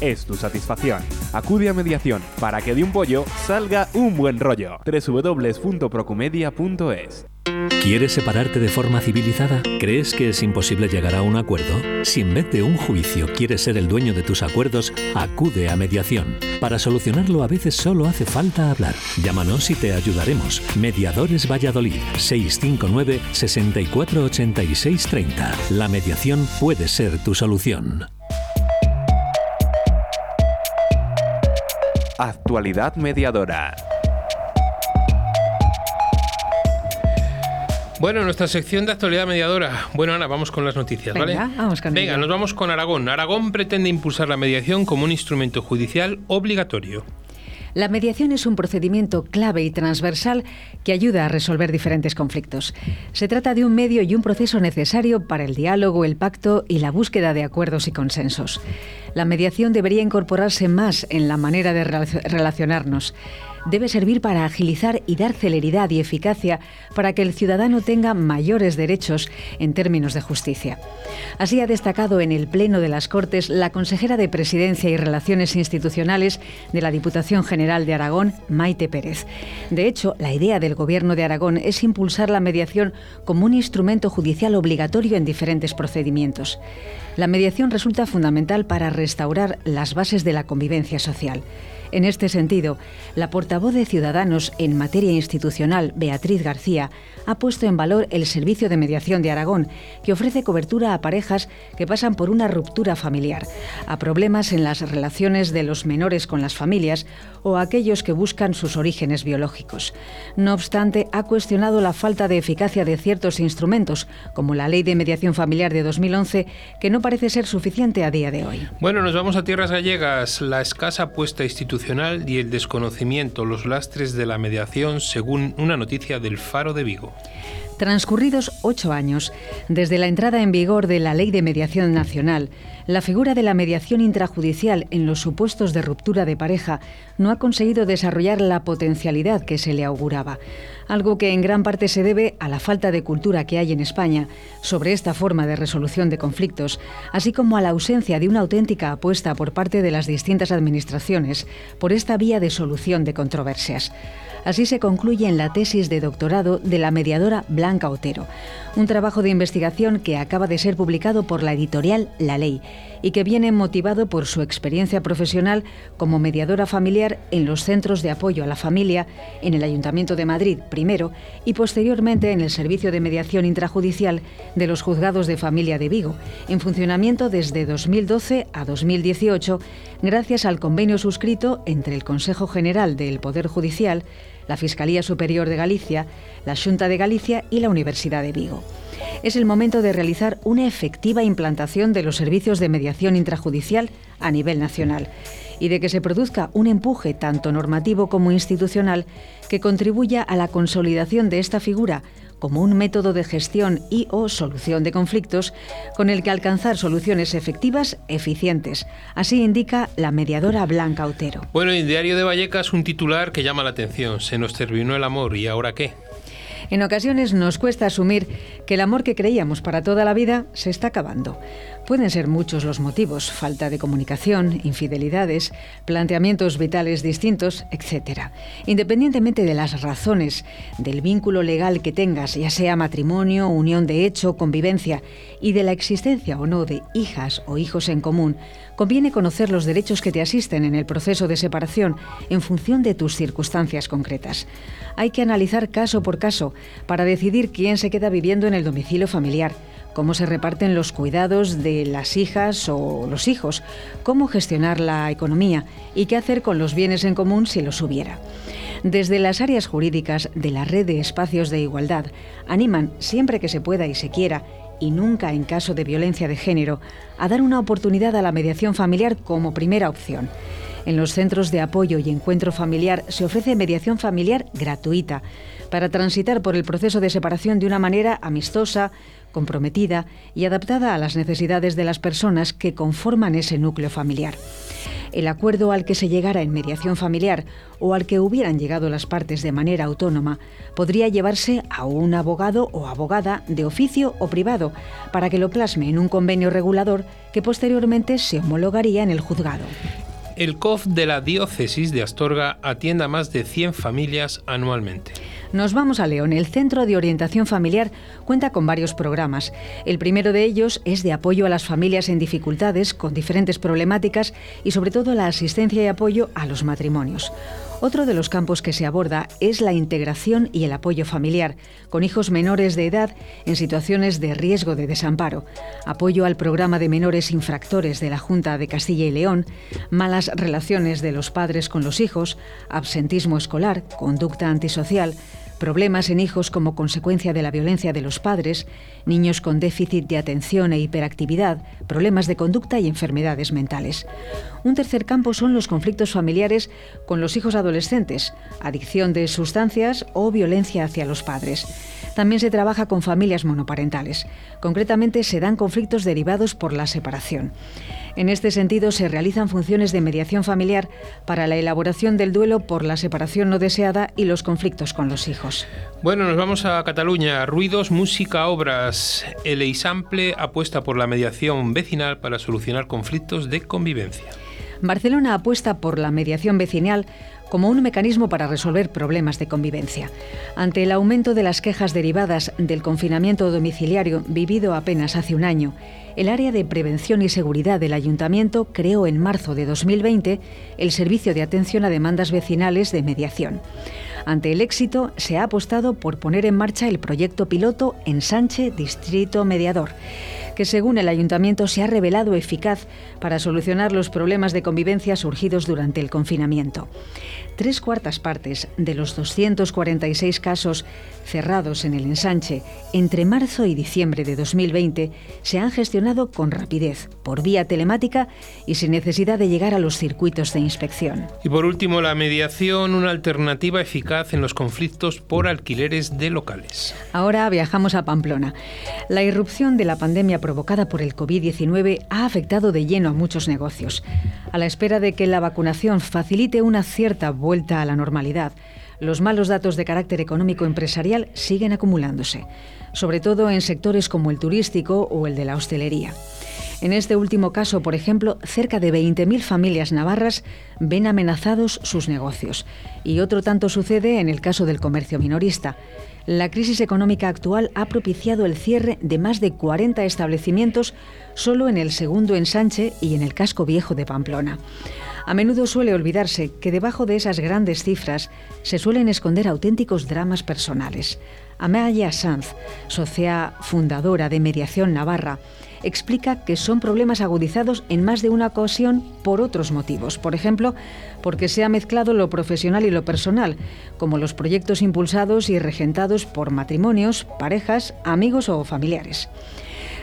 es tu satisfacción. Acude a mediación para que de un pollo salga un buen rollo. www.procumedia.es ¿Quieres separarte de forma civilizada? ¿Crees que es imposible llegar a un acuerdo? Si en vez de un juicio quieres ser el dueño de tus acuerdos, acude a mediación. Para solucionarlo a veces solo hace falta hablar. Llámanos y te ayudaremos. Mediadores Valladolid 659 648630. La mediación puede ser tu solución. Actualidad mediadora. Bueno, nuestra sección de actualidad mediadora. Bueno, Ana, vamos con las noticias, ¿vale? Venga, vamos con Venga, ello. nos vamos con Aragón. Aragón pretende impulsar la mediación como un instrumento judicial obligatorio. La mediación es un procedimiento clave y transversal que ayuda a resolver diferentes conflictos. Se trata de un medio y un proceso necesario para el diálogo, el pacto y la búsqueda de acuerdos y consensos. La mediación debería incorporarse más en la manera de relac- relacionarnos. Debe servir para agilizar y dar celeridad y eficacia para que el ciudadano tenga mayores derechos en términos de justicia. Así ha destacado en el Pleno de las Cortes la consejera de Presidencia y Relaciones Institucionales de la Diputación General de Aragón, Maite Pérez. De hecho, la idea del Gobierno de Aragón es impulsar la mediación como un instrumento judicial obligatorio en diferentes procedimientos. La mediación resulta fundamental para restaurar las bases de la convivencia social. En este sentido, la portavoz de Ciudadanos en materia institucional, Beatriz García, ha puesto en valor el Servicio de Mediación de Aragón, que ofrece cobertura a parejas que pasan por una ruptura familiar, a problemas en las relaciones de los menores con las familias o a aquellos que buscan sus orígenes biológicos. No obstante, ha cuestionado la falta de eficacia de ciertos instrumentos, como la Ley de Mediación Familiar de 2011, que no parece ser suficiente a día de hoy. Bueno, nos vamos a tierras gallegas. La escasa apuesta institucional y el desconocimiento, los lastres de la mediación, según una noticia del Faro de Vigo. Transcurridos ocho años desde la entrada en vigor de la Ley de Mediación Nacional, la figura de la mediación intrajudicial en los supuestos de ruptura de pareja no ha conseguido desarrollar la potencialidad que se le auguraba, algo que en gran parte se debe a la falta de cultura que hay en España sobre esta forma de resolución de conflictos, así como a la ausencia de una auténtica apuesta por parte de las distintas administraciones por esta vía de solución de controversias. Así se concluye en la tesis de doctorado de la mediadora Blanca Otero, un trabajo de investigación que acaba de ser publicado por la editorial La Ley y que viene motivado por su experiencia profesional como mediadora familiar en los centros de apoyo a la familia en el Ayuntamiento de Madrid primero y posteriormente en el Servicio de Mediación Intrajudicial de los Juzgados de Familia de Vigo, en funcionamiento desde 2012 a 2018 gracias al convenio suscrito entre el Consejo General del Poder Judicial, la Fiscalía Superior de Galicia, la Junta de Galicia y la Universidad de Vigo. Es el momento de realizar una efectiva implantación de los servicios de mediación intrajudicial a nivel nacional y de que se produzca un empuje tanto normativo como institucional que contribuya a la consolidación de esta figura como un método de gestión y o solución de conflictos con el que alcanzar soluciones efectivas, eficientes. Así indica la mediadora Blanca Otero. Bueno, en Diario de Vallecas un titular que llama la atención. Se nos terminó el amor y ahora qué. En ocasiones nos cuesta asumir que el amor que creíamos para toda la vida se está acabando. Pueden ser muchos los motivos, falta de comunicación, infidelidades, planteamientos vitales distintos, etc. Independientemente de las razones del vínculo legal que tengas, ya sea matrimonio, unión de hecho, convivencia, y de la existencia o no de hijas o hijos en común, conviene conocer los derechos que te asisten en el proceso de separación en función de tus circunstancias concretas. Hay que analizar caso por caso para decidir quién se queda viviendo en el domicilio familiar cómo se reparten los cuidados de las hijas o los hijos, cómo gestionar la economía y qué hacer con los bienes en común si los hubiera. Desde las áreas jurídicas de la red de espacios de igualdad animan, siempre que se pueda y se quiera, y nunca en caso de violencia de género, a dar una oportunidad a la mediación familiar como primera opción. En los centros de apoyo y encuentro familiar se ofrece mediación familiar gratuita para transitar por el proceso de separación de una manera amistosa, comprometida y adaptada a las necesidades de las personas que conforman ese núcleo familiar. El acuerdo al que se llegara en mediación familiar o al que hubieran llegado las partes de manera autónoma podría llevarse a un abogado o abogada de oficio o privado para que lo plasme en un convenio regulador que posteriormente se homologaría en el juzgado. El COF de la diócesis de Astorga atiende a más de 100 familias anualmente. Nos vamos a León. El Centro de Orientación Familiar cuenta con varios programas. El primero de ellos es de apoyo a las familias en dificultades, con diferentes problemáticas y sobre todo la asistencia y apoyo a los matrimonios. Otro de los campos que se aborda es la integración y el apoyo familiar, con hijos menores de edad en situaciones de riesgo de desamparo, apoyo al programa de menores infractores de la Junta de Castilla y León, malas relaciones de los padres con los hijos, absentismo escolar, conducta antisocial, problemas en hijos como consecuencia de la violencia de los padres, niños con déficit de atención e hiperactividad, problemas de conducta y enfermedades mentales. Un tercer campo son los conflictos familiares con los hijos adolescentes, adicción de sustancias o violencia hacia los padres. También se trabaja con familias monoparentales. Concretamente se dan conflictos derivados por la separación. En este sentido, se realizan funciones de mediación familiar para la elaboración del duelo por la separación no deseada y los conflictos con los hijos. Bueno, nos vamos a Cataluña. Ruidos, música, obras. El Eisample apuesta por la mediación vecinal para solucionar conflictos de convivencia. Barcelona apuesta por la mediación vecinal como un mecanismo para resolver problemas de convivencia. Ante el aumento de las quejas derivadas del confinamiento domiciliario vivido apenas hace un año, el área de prevención y seguridad del ayuntamiento creó en marzo de 2020 el Servicio de Atención a Demandas Vecinales de Mediación. Ante el éxito, se ha apostado por poner en marcha el proyecto piloto Ensanche Distrito Mediador que según el ayuntamiento se ha revelado eficaz para solucionar los problemas de convivencia surgidos durante el confinamiento. Tres cuartas partes de los 246 casos cerrados en el ensanche entre marzo y diciembre de 2020 se han gestionado con rapidez, por vía telemática y sin necesidad de llegar a los circuitos de inspección. Y por último, la mediación, una alternativa eficaz en los conflictos por alquileres de locales. Ahora viajamos a Pamplona. La irrupción de la pandemia provocada por el COVID-19 ha afectado de lleno a muchos negocios. A la espera de que la vacunación facilite una cierta vuelta a la normalidad, los malos datos de carácter económico empresarial siguen acumulándose, sobre todo en sectores como el turístico o el de la hostelería. En este último caso, por ejemplo, cerca de 20.000 familias navarras ven amenazados sus negocios. Y otro tanto sucede en el caso del comercio minorista. La crisis económica actual ha propiciado el cierre de más de 40 establecimientos solo en el segundo ensanche y en el casco viejo de Pamplona. A menudo suele olvidarse que debajo de esas grandes cifras se suelen esconder auténticos dramas personales. Amaya Sanz, socia fundadora de Mediación Navarra, explica que son problemas agudizados en más de una ocasión por otros motivos. Por ejemplo, porque se ha mezclado lo profesional y lo personal, como los proyectos impulsados y regentados por matrimonios, parejas, amigos o familiares.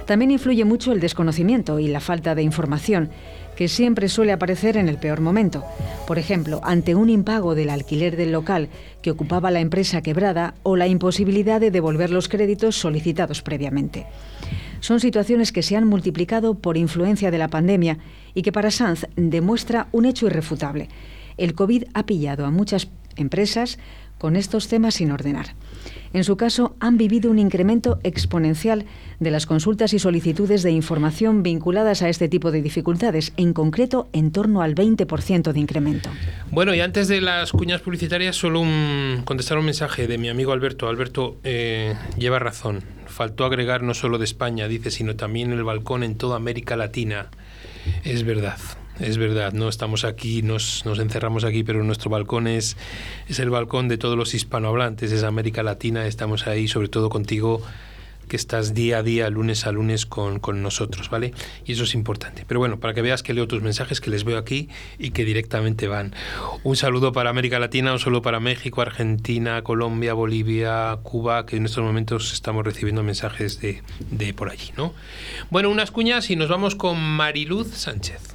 También influye mucho el desconocimiento y la falta de información, que siempre suele aparecer en el peor momento. Por ejemplo, ante un impago del alquiler del local que ocupaba la empresa quebrada o la imposibilidad de devolver los créditos solicitados previamente. Son situaciones que se han multiplicado por influencia de la pandemia y que para Sanz demuestra un hecho irrefutable. El COVID ha pillado a muchas empresas con estos temas sin ordenar. En su caso, han vivido un incremento exponencial de las consultas y solicitudes de información vinculadas a este tipo de dificultades, en concreto en torno al 20% de incremento. Bueno, y antes de las cuñas publicitarias, solo un, contestar un mensaje de mi amigo Alberto. Alberto eh, lleva razón faltó agregar no solo de España, dice, sino también el balcón en toda América Latina. Es verdad. Es verdad, no estamos aquí, nos, nos encerramos aquí, pero nuestro balcón es, es el balcón de todos los hispanohablantes, es América Latina, estamos ahí, sobre todo contigo, que estás día a día, lunes a lunes con, nosotros, ¿vale? Y eso es importante. Pero bueno, para que veas que leo tus mensajes, que les veo aquí y que directamente van. Un saludo para América Latina, un saludo para México, Argentina, Colombia, Bolivia, Cuba, que en estos momentos estamos recibiendo mensajes de, de por allí, ¿no? Bueno, unas cuñas y nos vamos con Mariluz Sánchez.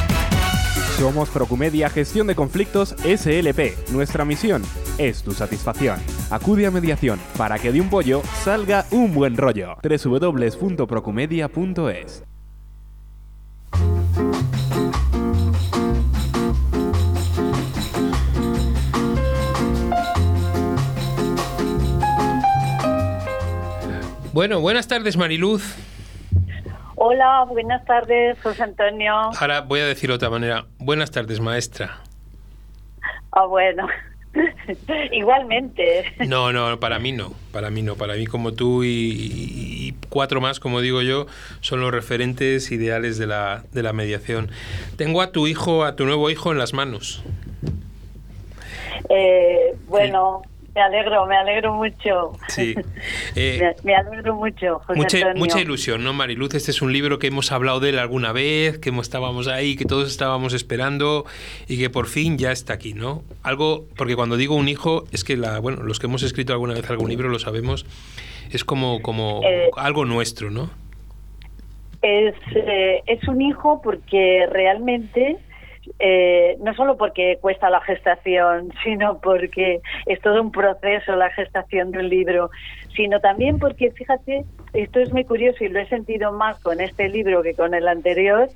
Somos Procumedia Gestión de Conflictos SLP. Nuestra misión es tu satisfacción. Acude a mediación para que de un pollo salga un buen rollo. www.procumedia.es Bueno, buenas tardes Mariluz. Hola, buenas tardes, José Antonio. Ahora voy a decir de otra manera. Buenas tardes, maestra. Ah, bueno. Igualmente. No, no, para mí no. Para mí no. Para mí, como tú y, cuatro más, como digo yo, son los referentes ideales de la, de la mediación. Tengo a tu hijo, a tu nuevo hijo en las manos. Eh, bueno, me alegro, me alegro mucho. Sí. Eh, me, alegro mucho. mucha, mucha ilusión, ¿no, Mariluz? Este es un libro que hemos hablado de él alguna vez, que estábamos ahí, que todos estábamos esperando y que por fin ya está aquí, ¿no? Algo, porque cuando digo un hijo, es que la, bueno, los que hemos escrito alguna vez algún libro lo sabemos, es como, como eh, algo nuestro, ¿no? Es, eh, es un hijo porque realmente eh, no solo porque cuesta la gestación, sino porque es todo un proceso la gestación de un libro, sino también porque, fíjate, esto es muy curioso y lo he sentido más con este libro que con el anterior,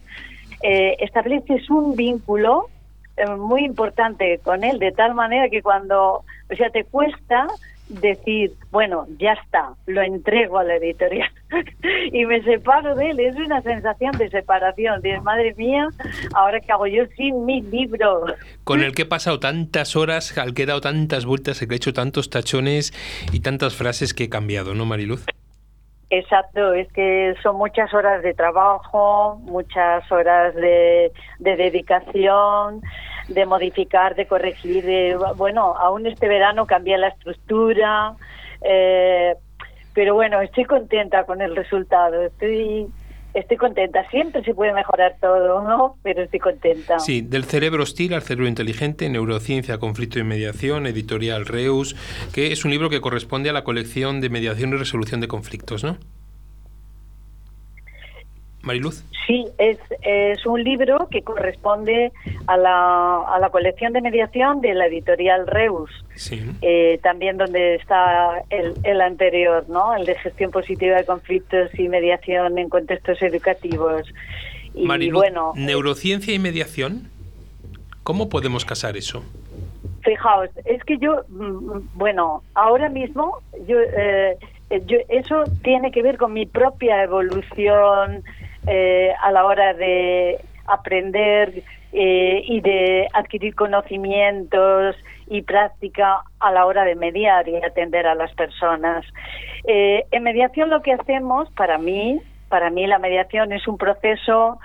eh, estableces un vínculo eh, muy importante con él, de tal manera que cuando, o sea, te cuesta decir, bueno, ya está, lo entrego a la editorial y me separo de él. Es una sensación de separación. de madre mía, ahora que hago yo sin mi libro. Con el que he pasado tantas horas, al que he dado tantas vueltas, el que he hecho tantos tachones y tantas frases que he cambiado, ¿no, Mariluz? Exacto, es que son muchas horas de trabajo, muchas horas de, dedicación, de modificar, de corregir. De, bueno, aún este verano cambié la estructura, eh, pero bueno, estoy contenta con el resultado. Estoy estoy contenta. Siempre se puede mejorar todo, ¿no? Pero estoy contenta. Sí, del cerebro hostil al cerebro inteligente, neurociencia, conflicto y mediación, editorial Reus, que es un libro que corresponde a la colección de mediación y resolución de conflictos, ¿no? Mariluz. Sí, es, es un libro que corresponde a la, a la colección de mediación de la editorial Reus. Sí. Eh, también donde está el, el anterior, ¿no? El de gestión positiva de conflictos y mediación en contextos educativos. Y Mariluz, bueno, neurociencia y mediación. ¿Cómo podemos casar eso? Fijaos, es que yo, mm, bueno, ahora mismo yo, eh, yo eso tiene que ver con mi propia evolución eh, a la hora de aprender eh, y de adquirir conocimientos y práctica a la hora de mediar y atender a las personas. Eh, en mediación lo que hacemos, para mí, para mí la mediación es un proceso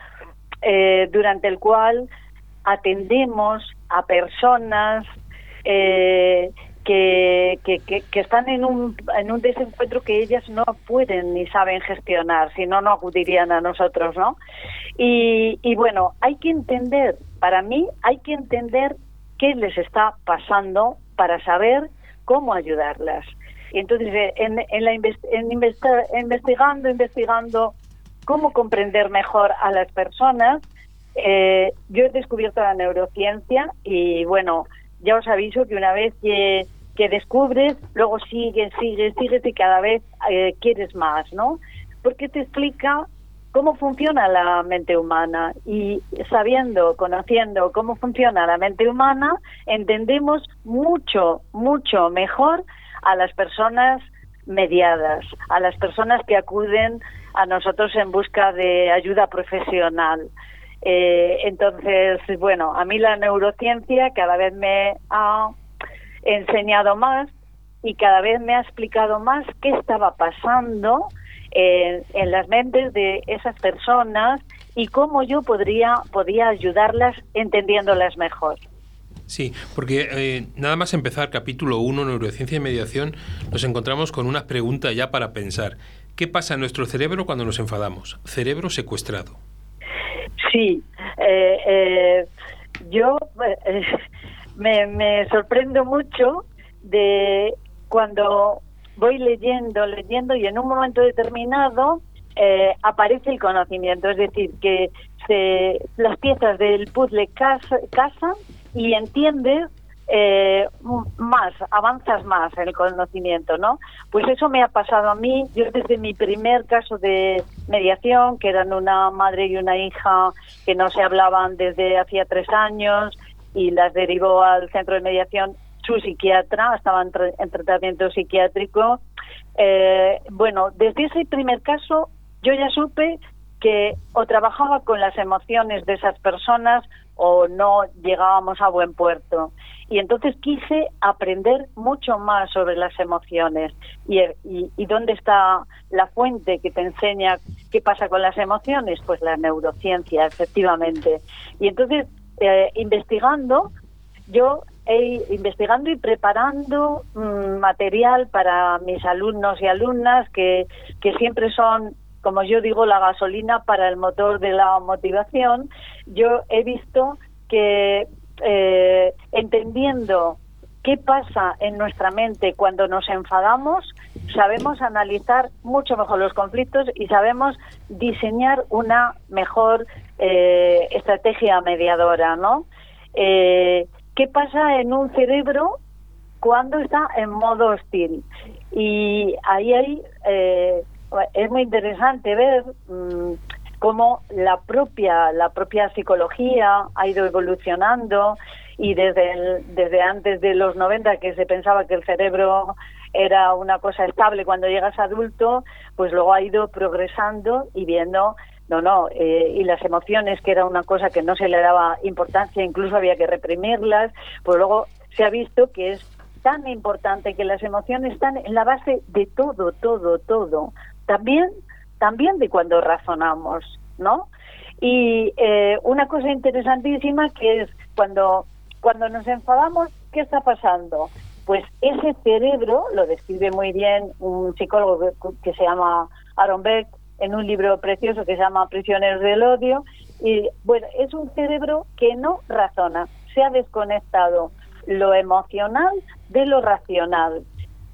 durante el cual atendemos a personas que, que, están en un, en un desencuentro que ellas no pueden ni saben gestionar, si no, no acudirían a nosotros, ¿no? Y, y bueno, hay que entender, para mí, hay que entender qué les está pasando para saber cómo ayudarlas. Y entonces, eh, en, en la en investigando, investigando cómo comprender mejor a las personas, eh, yo he descubierto la neurociencia y bueno, ya os aviso que una vez que, descubres, luego sigues, sigues, sigues y cada vez eh, quieres más, ¿no? Porque te explica cómo funciona la mente humana y sabiendo, conociendo cómo funciona la mente humana, entendemos mucho, mucho mejor a las personas mediadas, a las personas que acuden a nosotros en busca de ayuda profesional. Eh, entonces, bueno, a mí la neurociencia cada vez me ha enseñado más y cada vez me ha explicado más qué estaba pasando en, las mentes de esas personas y cómo yo podría, podía ayudarlas entendiéndolas mejor. Sí, porque eh, nada más empezar capítulo 1, neurociencia y mediación, nos encontramos con una pregunta ya para pensar. ¿Qué pasa en nuestro cerebro cuando nos enfadamos? Cerebro secuestrado. Sí, eh, eh, yo eh, me, me sorprendo mucho de cuando voy leyendo, leyendo y en un momento determinado aparece el conocimiento, es decir, que se, las piezas del puzzle casan y entiendes eh, más, avanzas más en el conocimiento, ¿no? Pues eso me ha pasado a mí. Yo desde mi primer caso de mediación, que eran una madre y una hija que no se hablaban desde hacía tres años y las derivó al centro de mediación su psiquiatra, estaban en tratamiento psiquiátrico. Eh, bueno, desde ese primer caso yo ya supe que o trabajaba con las emociones de esas personas o no llegábamos a buen puerto. Y entonces quise aprender mucho más sobre las emociones y, y, dónde está la fuente que te enseña qué pasa con las emociones, pues la neurociencia, efectivamente. Y entonces, eh, investigando, yo he investigando y preparando mm, material para mis alumnos y alumnas que, que siempre son como yo digo, la gasolina para el motor de la motivación, yo he visto que eh, entendiendo qué pasa en nuestra mente cuando nos enfadamos, sabemos analizar mucho mejor los conflictos y sabemos diseñar una mejor eh, estrategia mediadora, ¿no? Eh, ¿Qué pasa en un cerebro cuando está en modo hostil? Y ahí hay es muy interesante ver mm, cómo la propia la propia psicología ha ido evolucionando y desde desde antes de los 90 que se pensaba que el cerebro era una cosa estable cuando llegas adulto, pues luego ha ido progresando y viendo no, no, eh, y las emociones, que era una cosa que no se le daba importancia, incluso había que reprimirlas, pues luego se ha visto que es tan importante que las emociones están en la base de todo, todo, todo. También, también de cuando razonamos, ¿no? Y eh, una cosa interesantísima que es cuando, cuando nos enfadamos, ¿qué está pasando? Pues ese cerebro, lo describe muy bien un psicólogo que, se llama Aaron Beck en un libro precioso que se llama Prisioneros del Odio, y bueno, es un cerebro que no razona, se ha desconectado lo emocional de lo racional.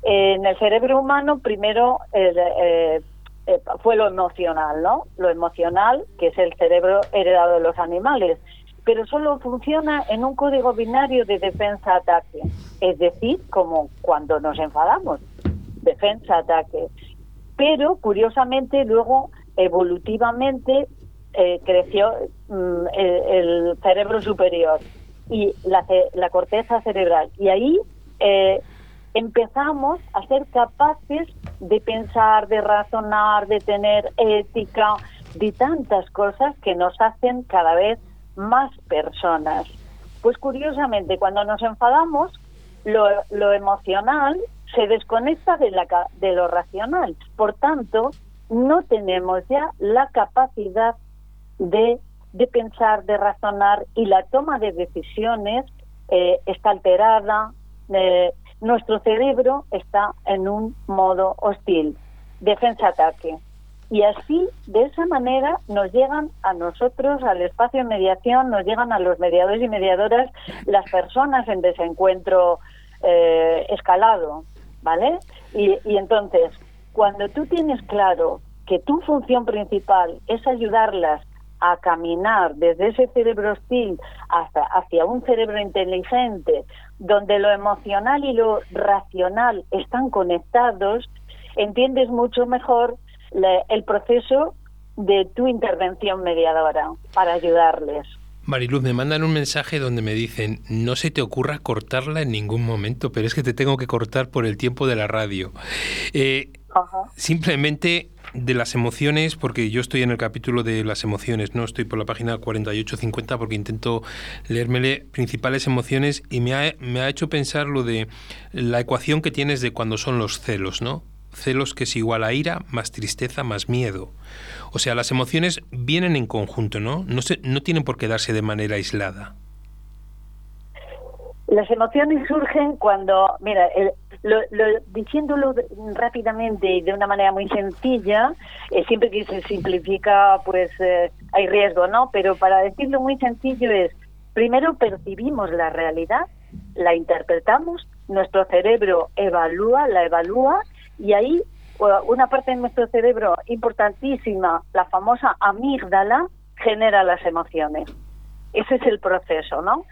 En el cerebro humano primero eh, eh, fue lo emocional, ¿no? Lo emocional, que es el cerebro heredado de los animales, pero solo funciona en un código binario de defensa-ataque, es decir, como cuando nos enfadamos, defensa-ataque. Pero, curiosamente, luego, evolutivamente, eh, creció mm, el, cerebro superior y la, la corteza cerebral. Y ahí eh, empezamos a ser capaces de pensar, de razonar, de tener ética, de tantas cosas que nos hacen cada vez más personas. Pues curiosamente, cuando nos enfadamos, lo, emocional se desconecta de, la, de lo racional. Por tanto, no tenemos ya la capacidad de, de pensar, de razonar y la toma de decisiones eh, está alterada, eh, nuestro cerebro está en un modo hostil, defensa-ataque. Y así, de esa manera, nos llegan a nosotros, al espacio de mediación, nos llegan a los mediadores y mediadoras las personas en desencuentro eh, escalado, ¿vale? Y, y entonces, cuando tú tienes claro que tu función principal es ayudarlas a caminar desde ese cerebro hostil hasta hacia un cerebro inteligente, donde lo emocional y lo racional están conectados, entiendes mucho mejor el proceso de tu intervención mediadora para ayudarles. Mariluz, me mandan un mensaje donde me dicen, no se te ocurra cortarla en ningún momento, pero es que te tengo que cortar por el tiempo de la radio. Eh, simplemente de las emociones, porque yo estoy en el capítulo de las emociones, no estoy por la página 48-50 porque intento leérmele principales emociones y me ha, me ha hecho pensar lo de la ecuación que tienes de cuando son los celos, ¿no? Celos que es igual a ira, más tristeza, más miedo. O sea, las emociones vienen en conjunto, ¿no? No, se, no tienen por qué darse de manera aislada. Las emociones surgen cuando, mira, lo, diciéndolo rápidamente y de una manera muy sencilla, eh, siempre que se simplifica, pues eh, hay riesgo, ¿no? Pero para decirlo muy sencillo es, primero percibimos la realidad, la interpretamos, nuestro cerebro evalúa, la evalúa, y ahí una parte de nuestro cerebro importantísima, la famosa amígdala, genera las emociones. Ese es el proceso, ¿no?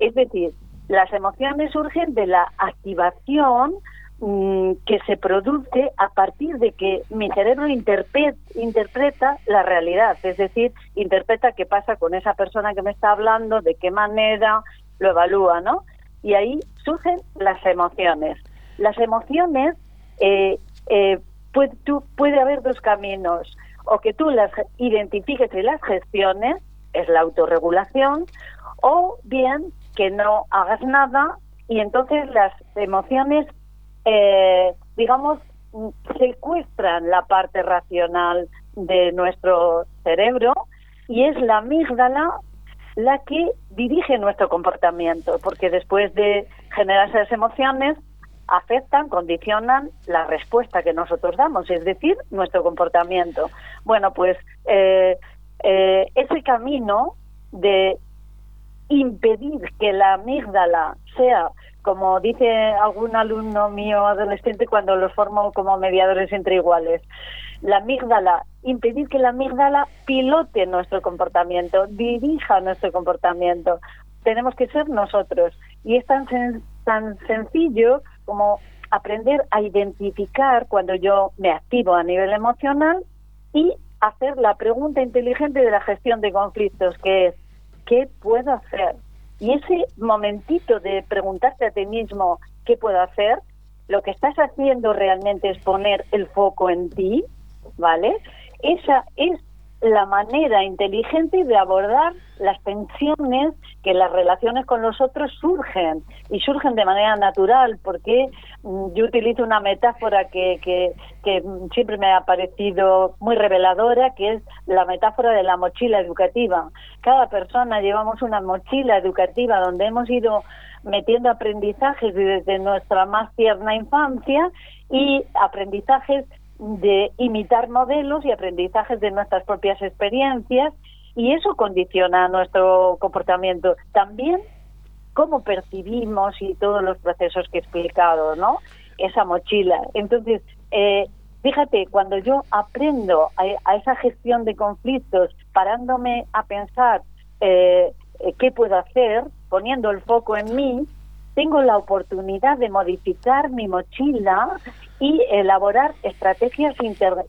Es decir, las emociones surgen de la activación mm, que se produce a partir de que mi cerebro interpreta la realidad, es decir, interpreta qué pasa con esa persona que me está hablando, de qué manera lo evalúa, ¿no? Y ahí surgen las emociones. Las emociones, eh, eh, puede, puede haber dos caminos, o que tú las identifiques y las gestiones, es la autorregulación, o bien que no hagas nada y entonces las emociones, eh, digamos, secuestran la parte racional de nuestro cerebro y es la amígdala la que dirige nuestro comportamiento, porque después de generar esas emociones, afectan, condicionan la respuesta que nosotros damos, es decir, nuestro comportamiento. Bueno, pues eh, eh, ese camino de impedir que la amígdala sea, como dice algún alumno mío adolescente cuando los formo como mediadores entre iguales, la amígdala, impedir que la amígdala pilote nuestro comportamiento, dirija nuestro comportamiento. Tenemos que ser nosotros. Y es tan, tan sencillo como aprender a identificar cuando yo me activo a nivel emocional y hacer la pregunta inteligente de la gestión de conflictos, que es ¿qué puedo hacer? Y ese momentito de preguntarte a ti mismo, ¿qué puedo hacer? Lo que estás haciendo realmente es poner el foco en ti, ¿vale? Esa es la manera inteligente de abordar las tensiones que las relaciones con los otros surgen y surgen de manera natural porque mm, yo utilizo una metáfora que, que, que siempre me ha parecido muy reveladora que es la metáfora de la mochila educativa. Cada persona llevamos una mochila educativa donde hemos ido metiendo aprendizajes desde nuestra más tierna infancia y aprendizajes de imitar modelos y aprendizajes de nuestras propias experiencias y eso condiciona nuestro comportamiento. También cómo percibimos y todos los procesos que he explicado, ¿no? Esa mochila. Entonces, eh, fíjate, cuando yo aprendo a, esa gestión de conflictos, parándome a pensar eh, eh, qué puedo hacer, poniendo el foco en mí, tengo la oportunidad de modificar mi mochila y elaborar estrategias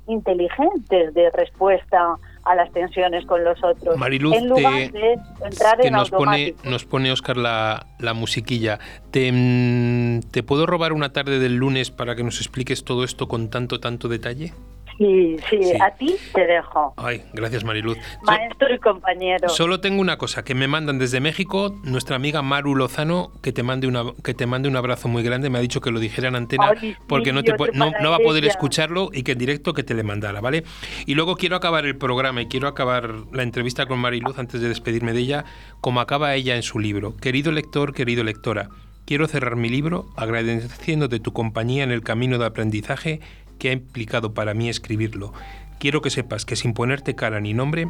inteligentes de respuesta a las tensiones con los otros. Mariluz, en lugar de entrar en nos pone, nos pone Oscar la, la musiquilla. ¿Te, mm, ¿Te puedo robar una tarde del lunes para que nos expliques todo esto con tanto, tanto detalle? Sí, sí, a ti te dejo. Ay, gracias Mariluz. Maestro y compañero. Solo tengo una cosa, que me mandan desde México nuestra amiga Maru Lozano, que te mande una que te mande un abrazo muy grande, me ha dicho que lo dijera en antena porque no, te, no, no, va a poder escucharlo y que en directo que te le mandara, ¿vale? Y luego quiero acabar el programa y quiero acabar la entrevista con Mariluz antes de despedirme de ella, como acaba ella en su libro. Querido lector, querido lectora, quiero cerrar mi libro agradeciéndote tu compañía en el camino de aprendizaje que ha implicado para mí escribirlo. Quiero que sepas que sin ponerte cara ni nombre,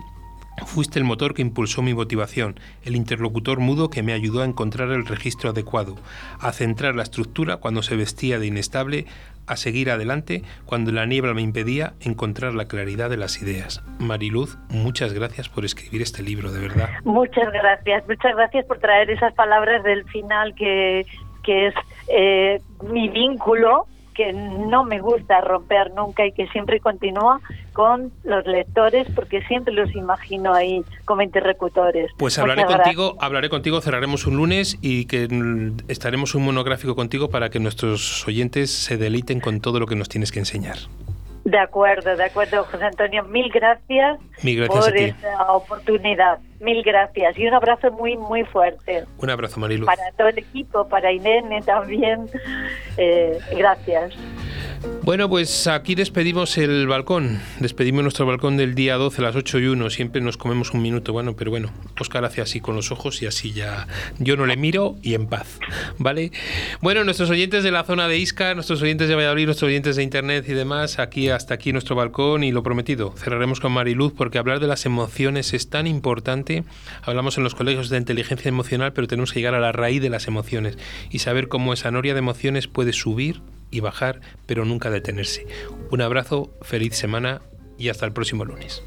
Fuiste el motor que impulsó mi motivación, el interlocutor mudo que me ayudó a encontrar el registro adecuado, a centrar la estructura cuando se vestía de inestable, a seguir adelante cuando la niebla me impedía encontrar la claridad de las ideas. Mariluz, muchas gracias por escribir este libro, de verdad. Muchas gracias, muchas gracias por traer esas palabras del final que, que es eh, mi vínculo que no me gusta romper nunca y que siempre continúa con los lectores porque siempre los imagino ahí como interlocutores. Pues hablaré contigo, hablaré contigo, cerraremos un lunes y que estaremos un monográfico contigo para que nuestros oyentes se deliten con todo lo que nos tienes que enseñar. De acuerdo, de acuerdo, José Antonio. Mil gracias, por esta oportunidad. Mil gracias y un abrazo muy, muy fuerte. Un abrazo, Marilu. Para todo el equipo, para Irene también. Eh, gracias. Bueno, pues aquí despedimos el balcón. Despedimos nuestro balcón del día 12 a las 8 y 1. Siempre nos comemos un minuto. Bueno, pero bueno, Oscar hace así con los ojos y así ya yo no le miro y en paz. ¿Vale? Bueno, nuestros oyentes de la zona de Isca, nuestros oyentes de Valladolid, nuestros oyentes de Internet y demás, aquí hasta aquí nuestro balcón y lo prometido. Cerraremos con Mariluz porque hablar de las emociones es tan importante hablamos en los colegios de inteligencia emocional, pero tenemos que llegar a la raíz de las emociones y saber cómo esa noria de emociones puede subir y bajar, pero nunca detenerse. Un abrazo, feliz semana y hasta el próximo lunes.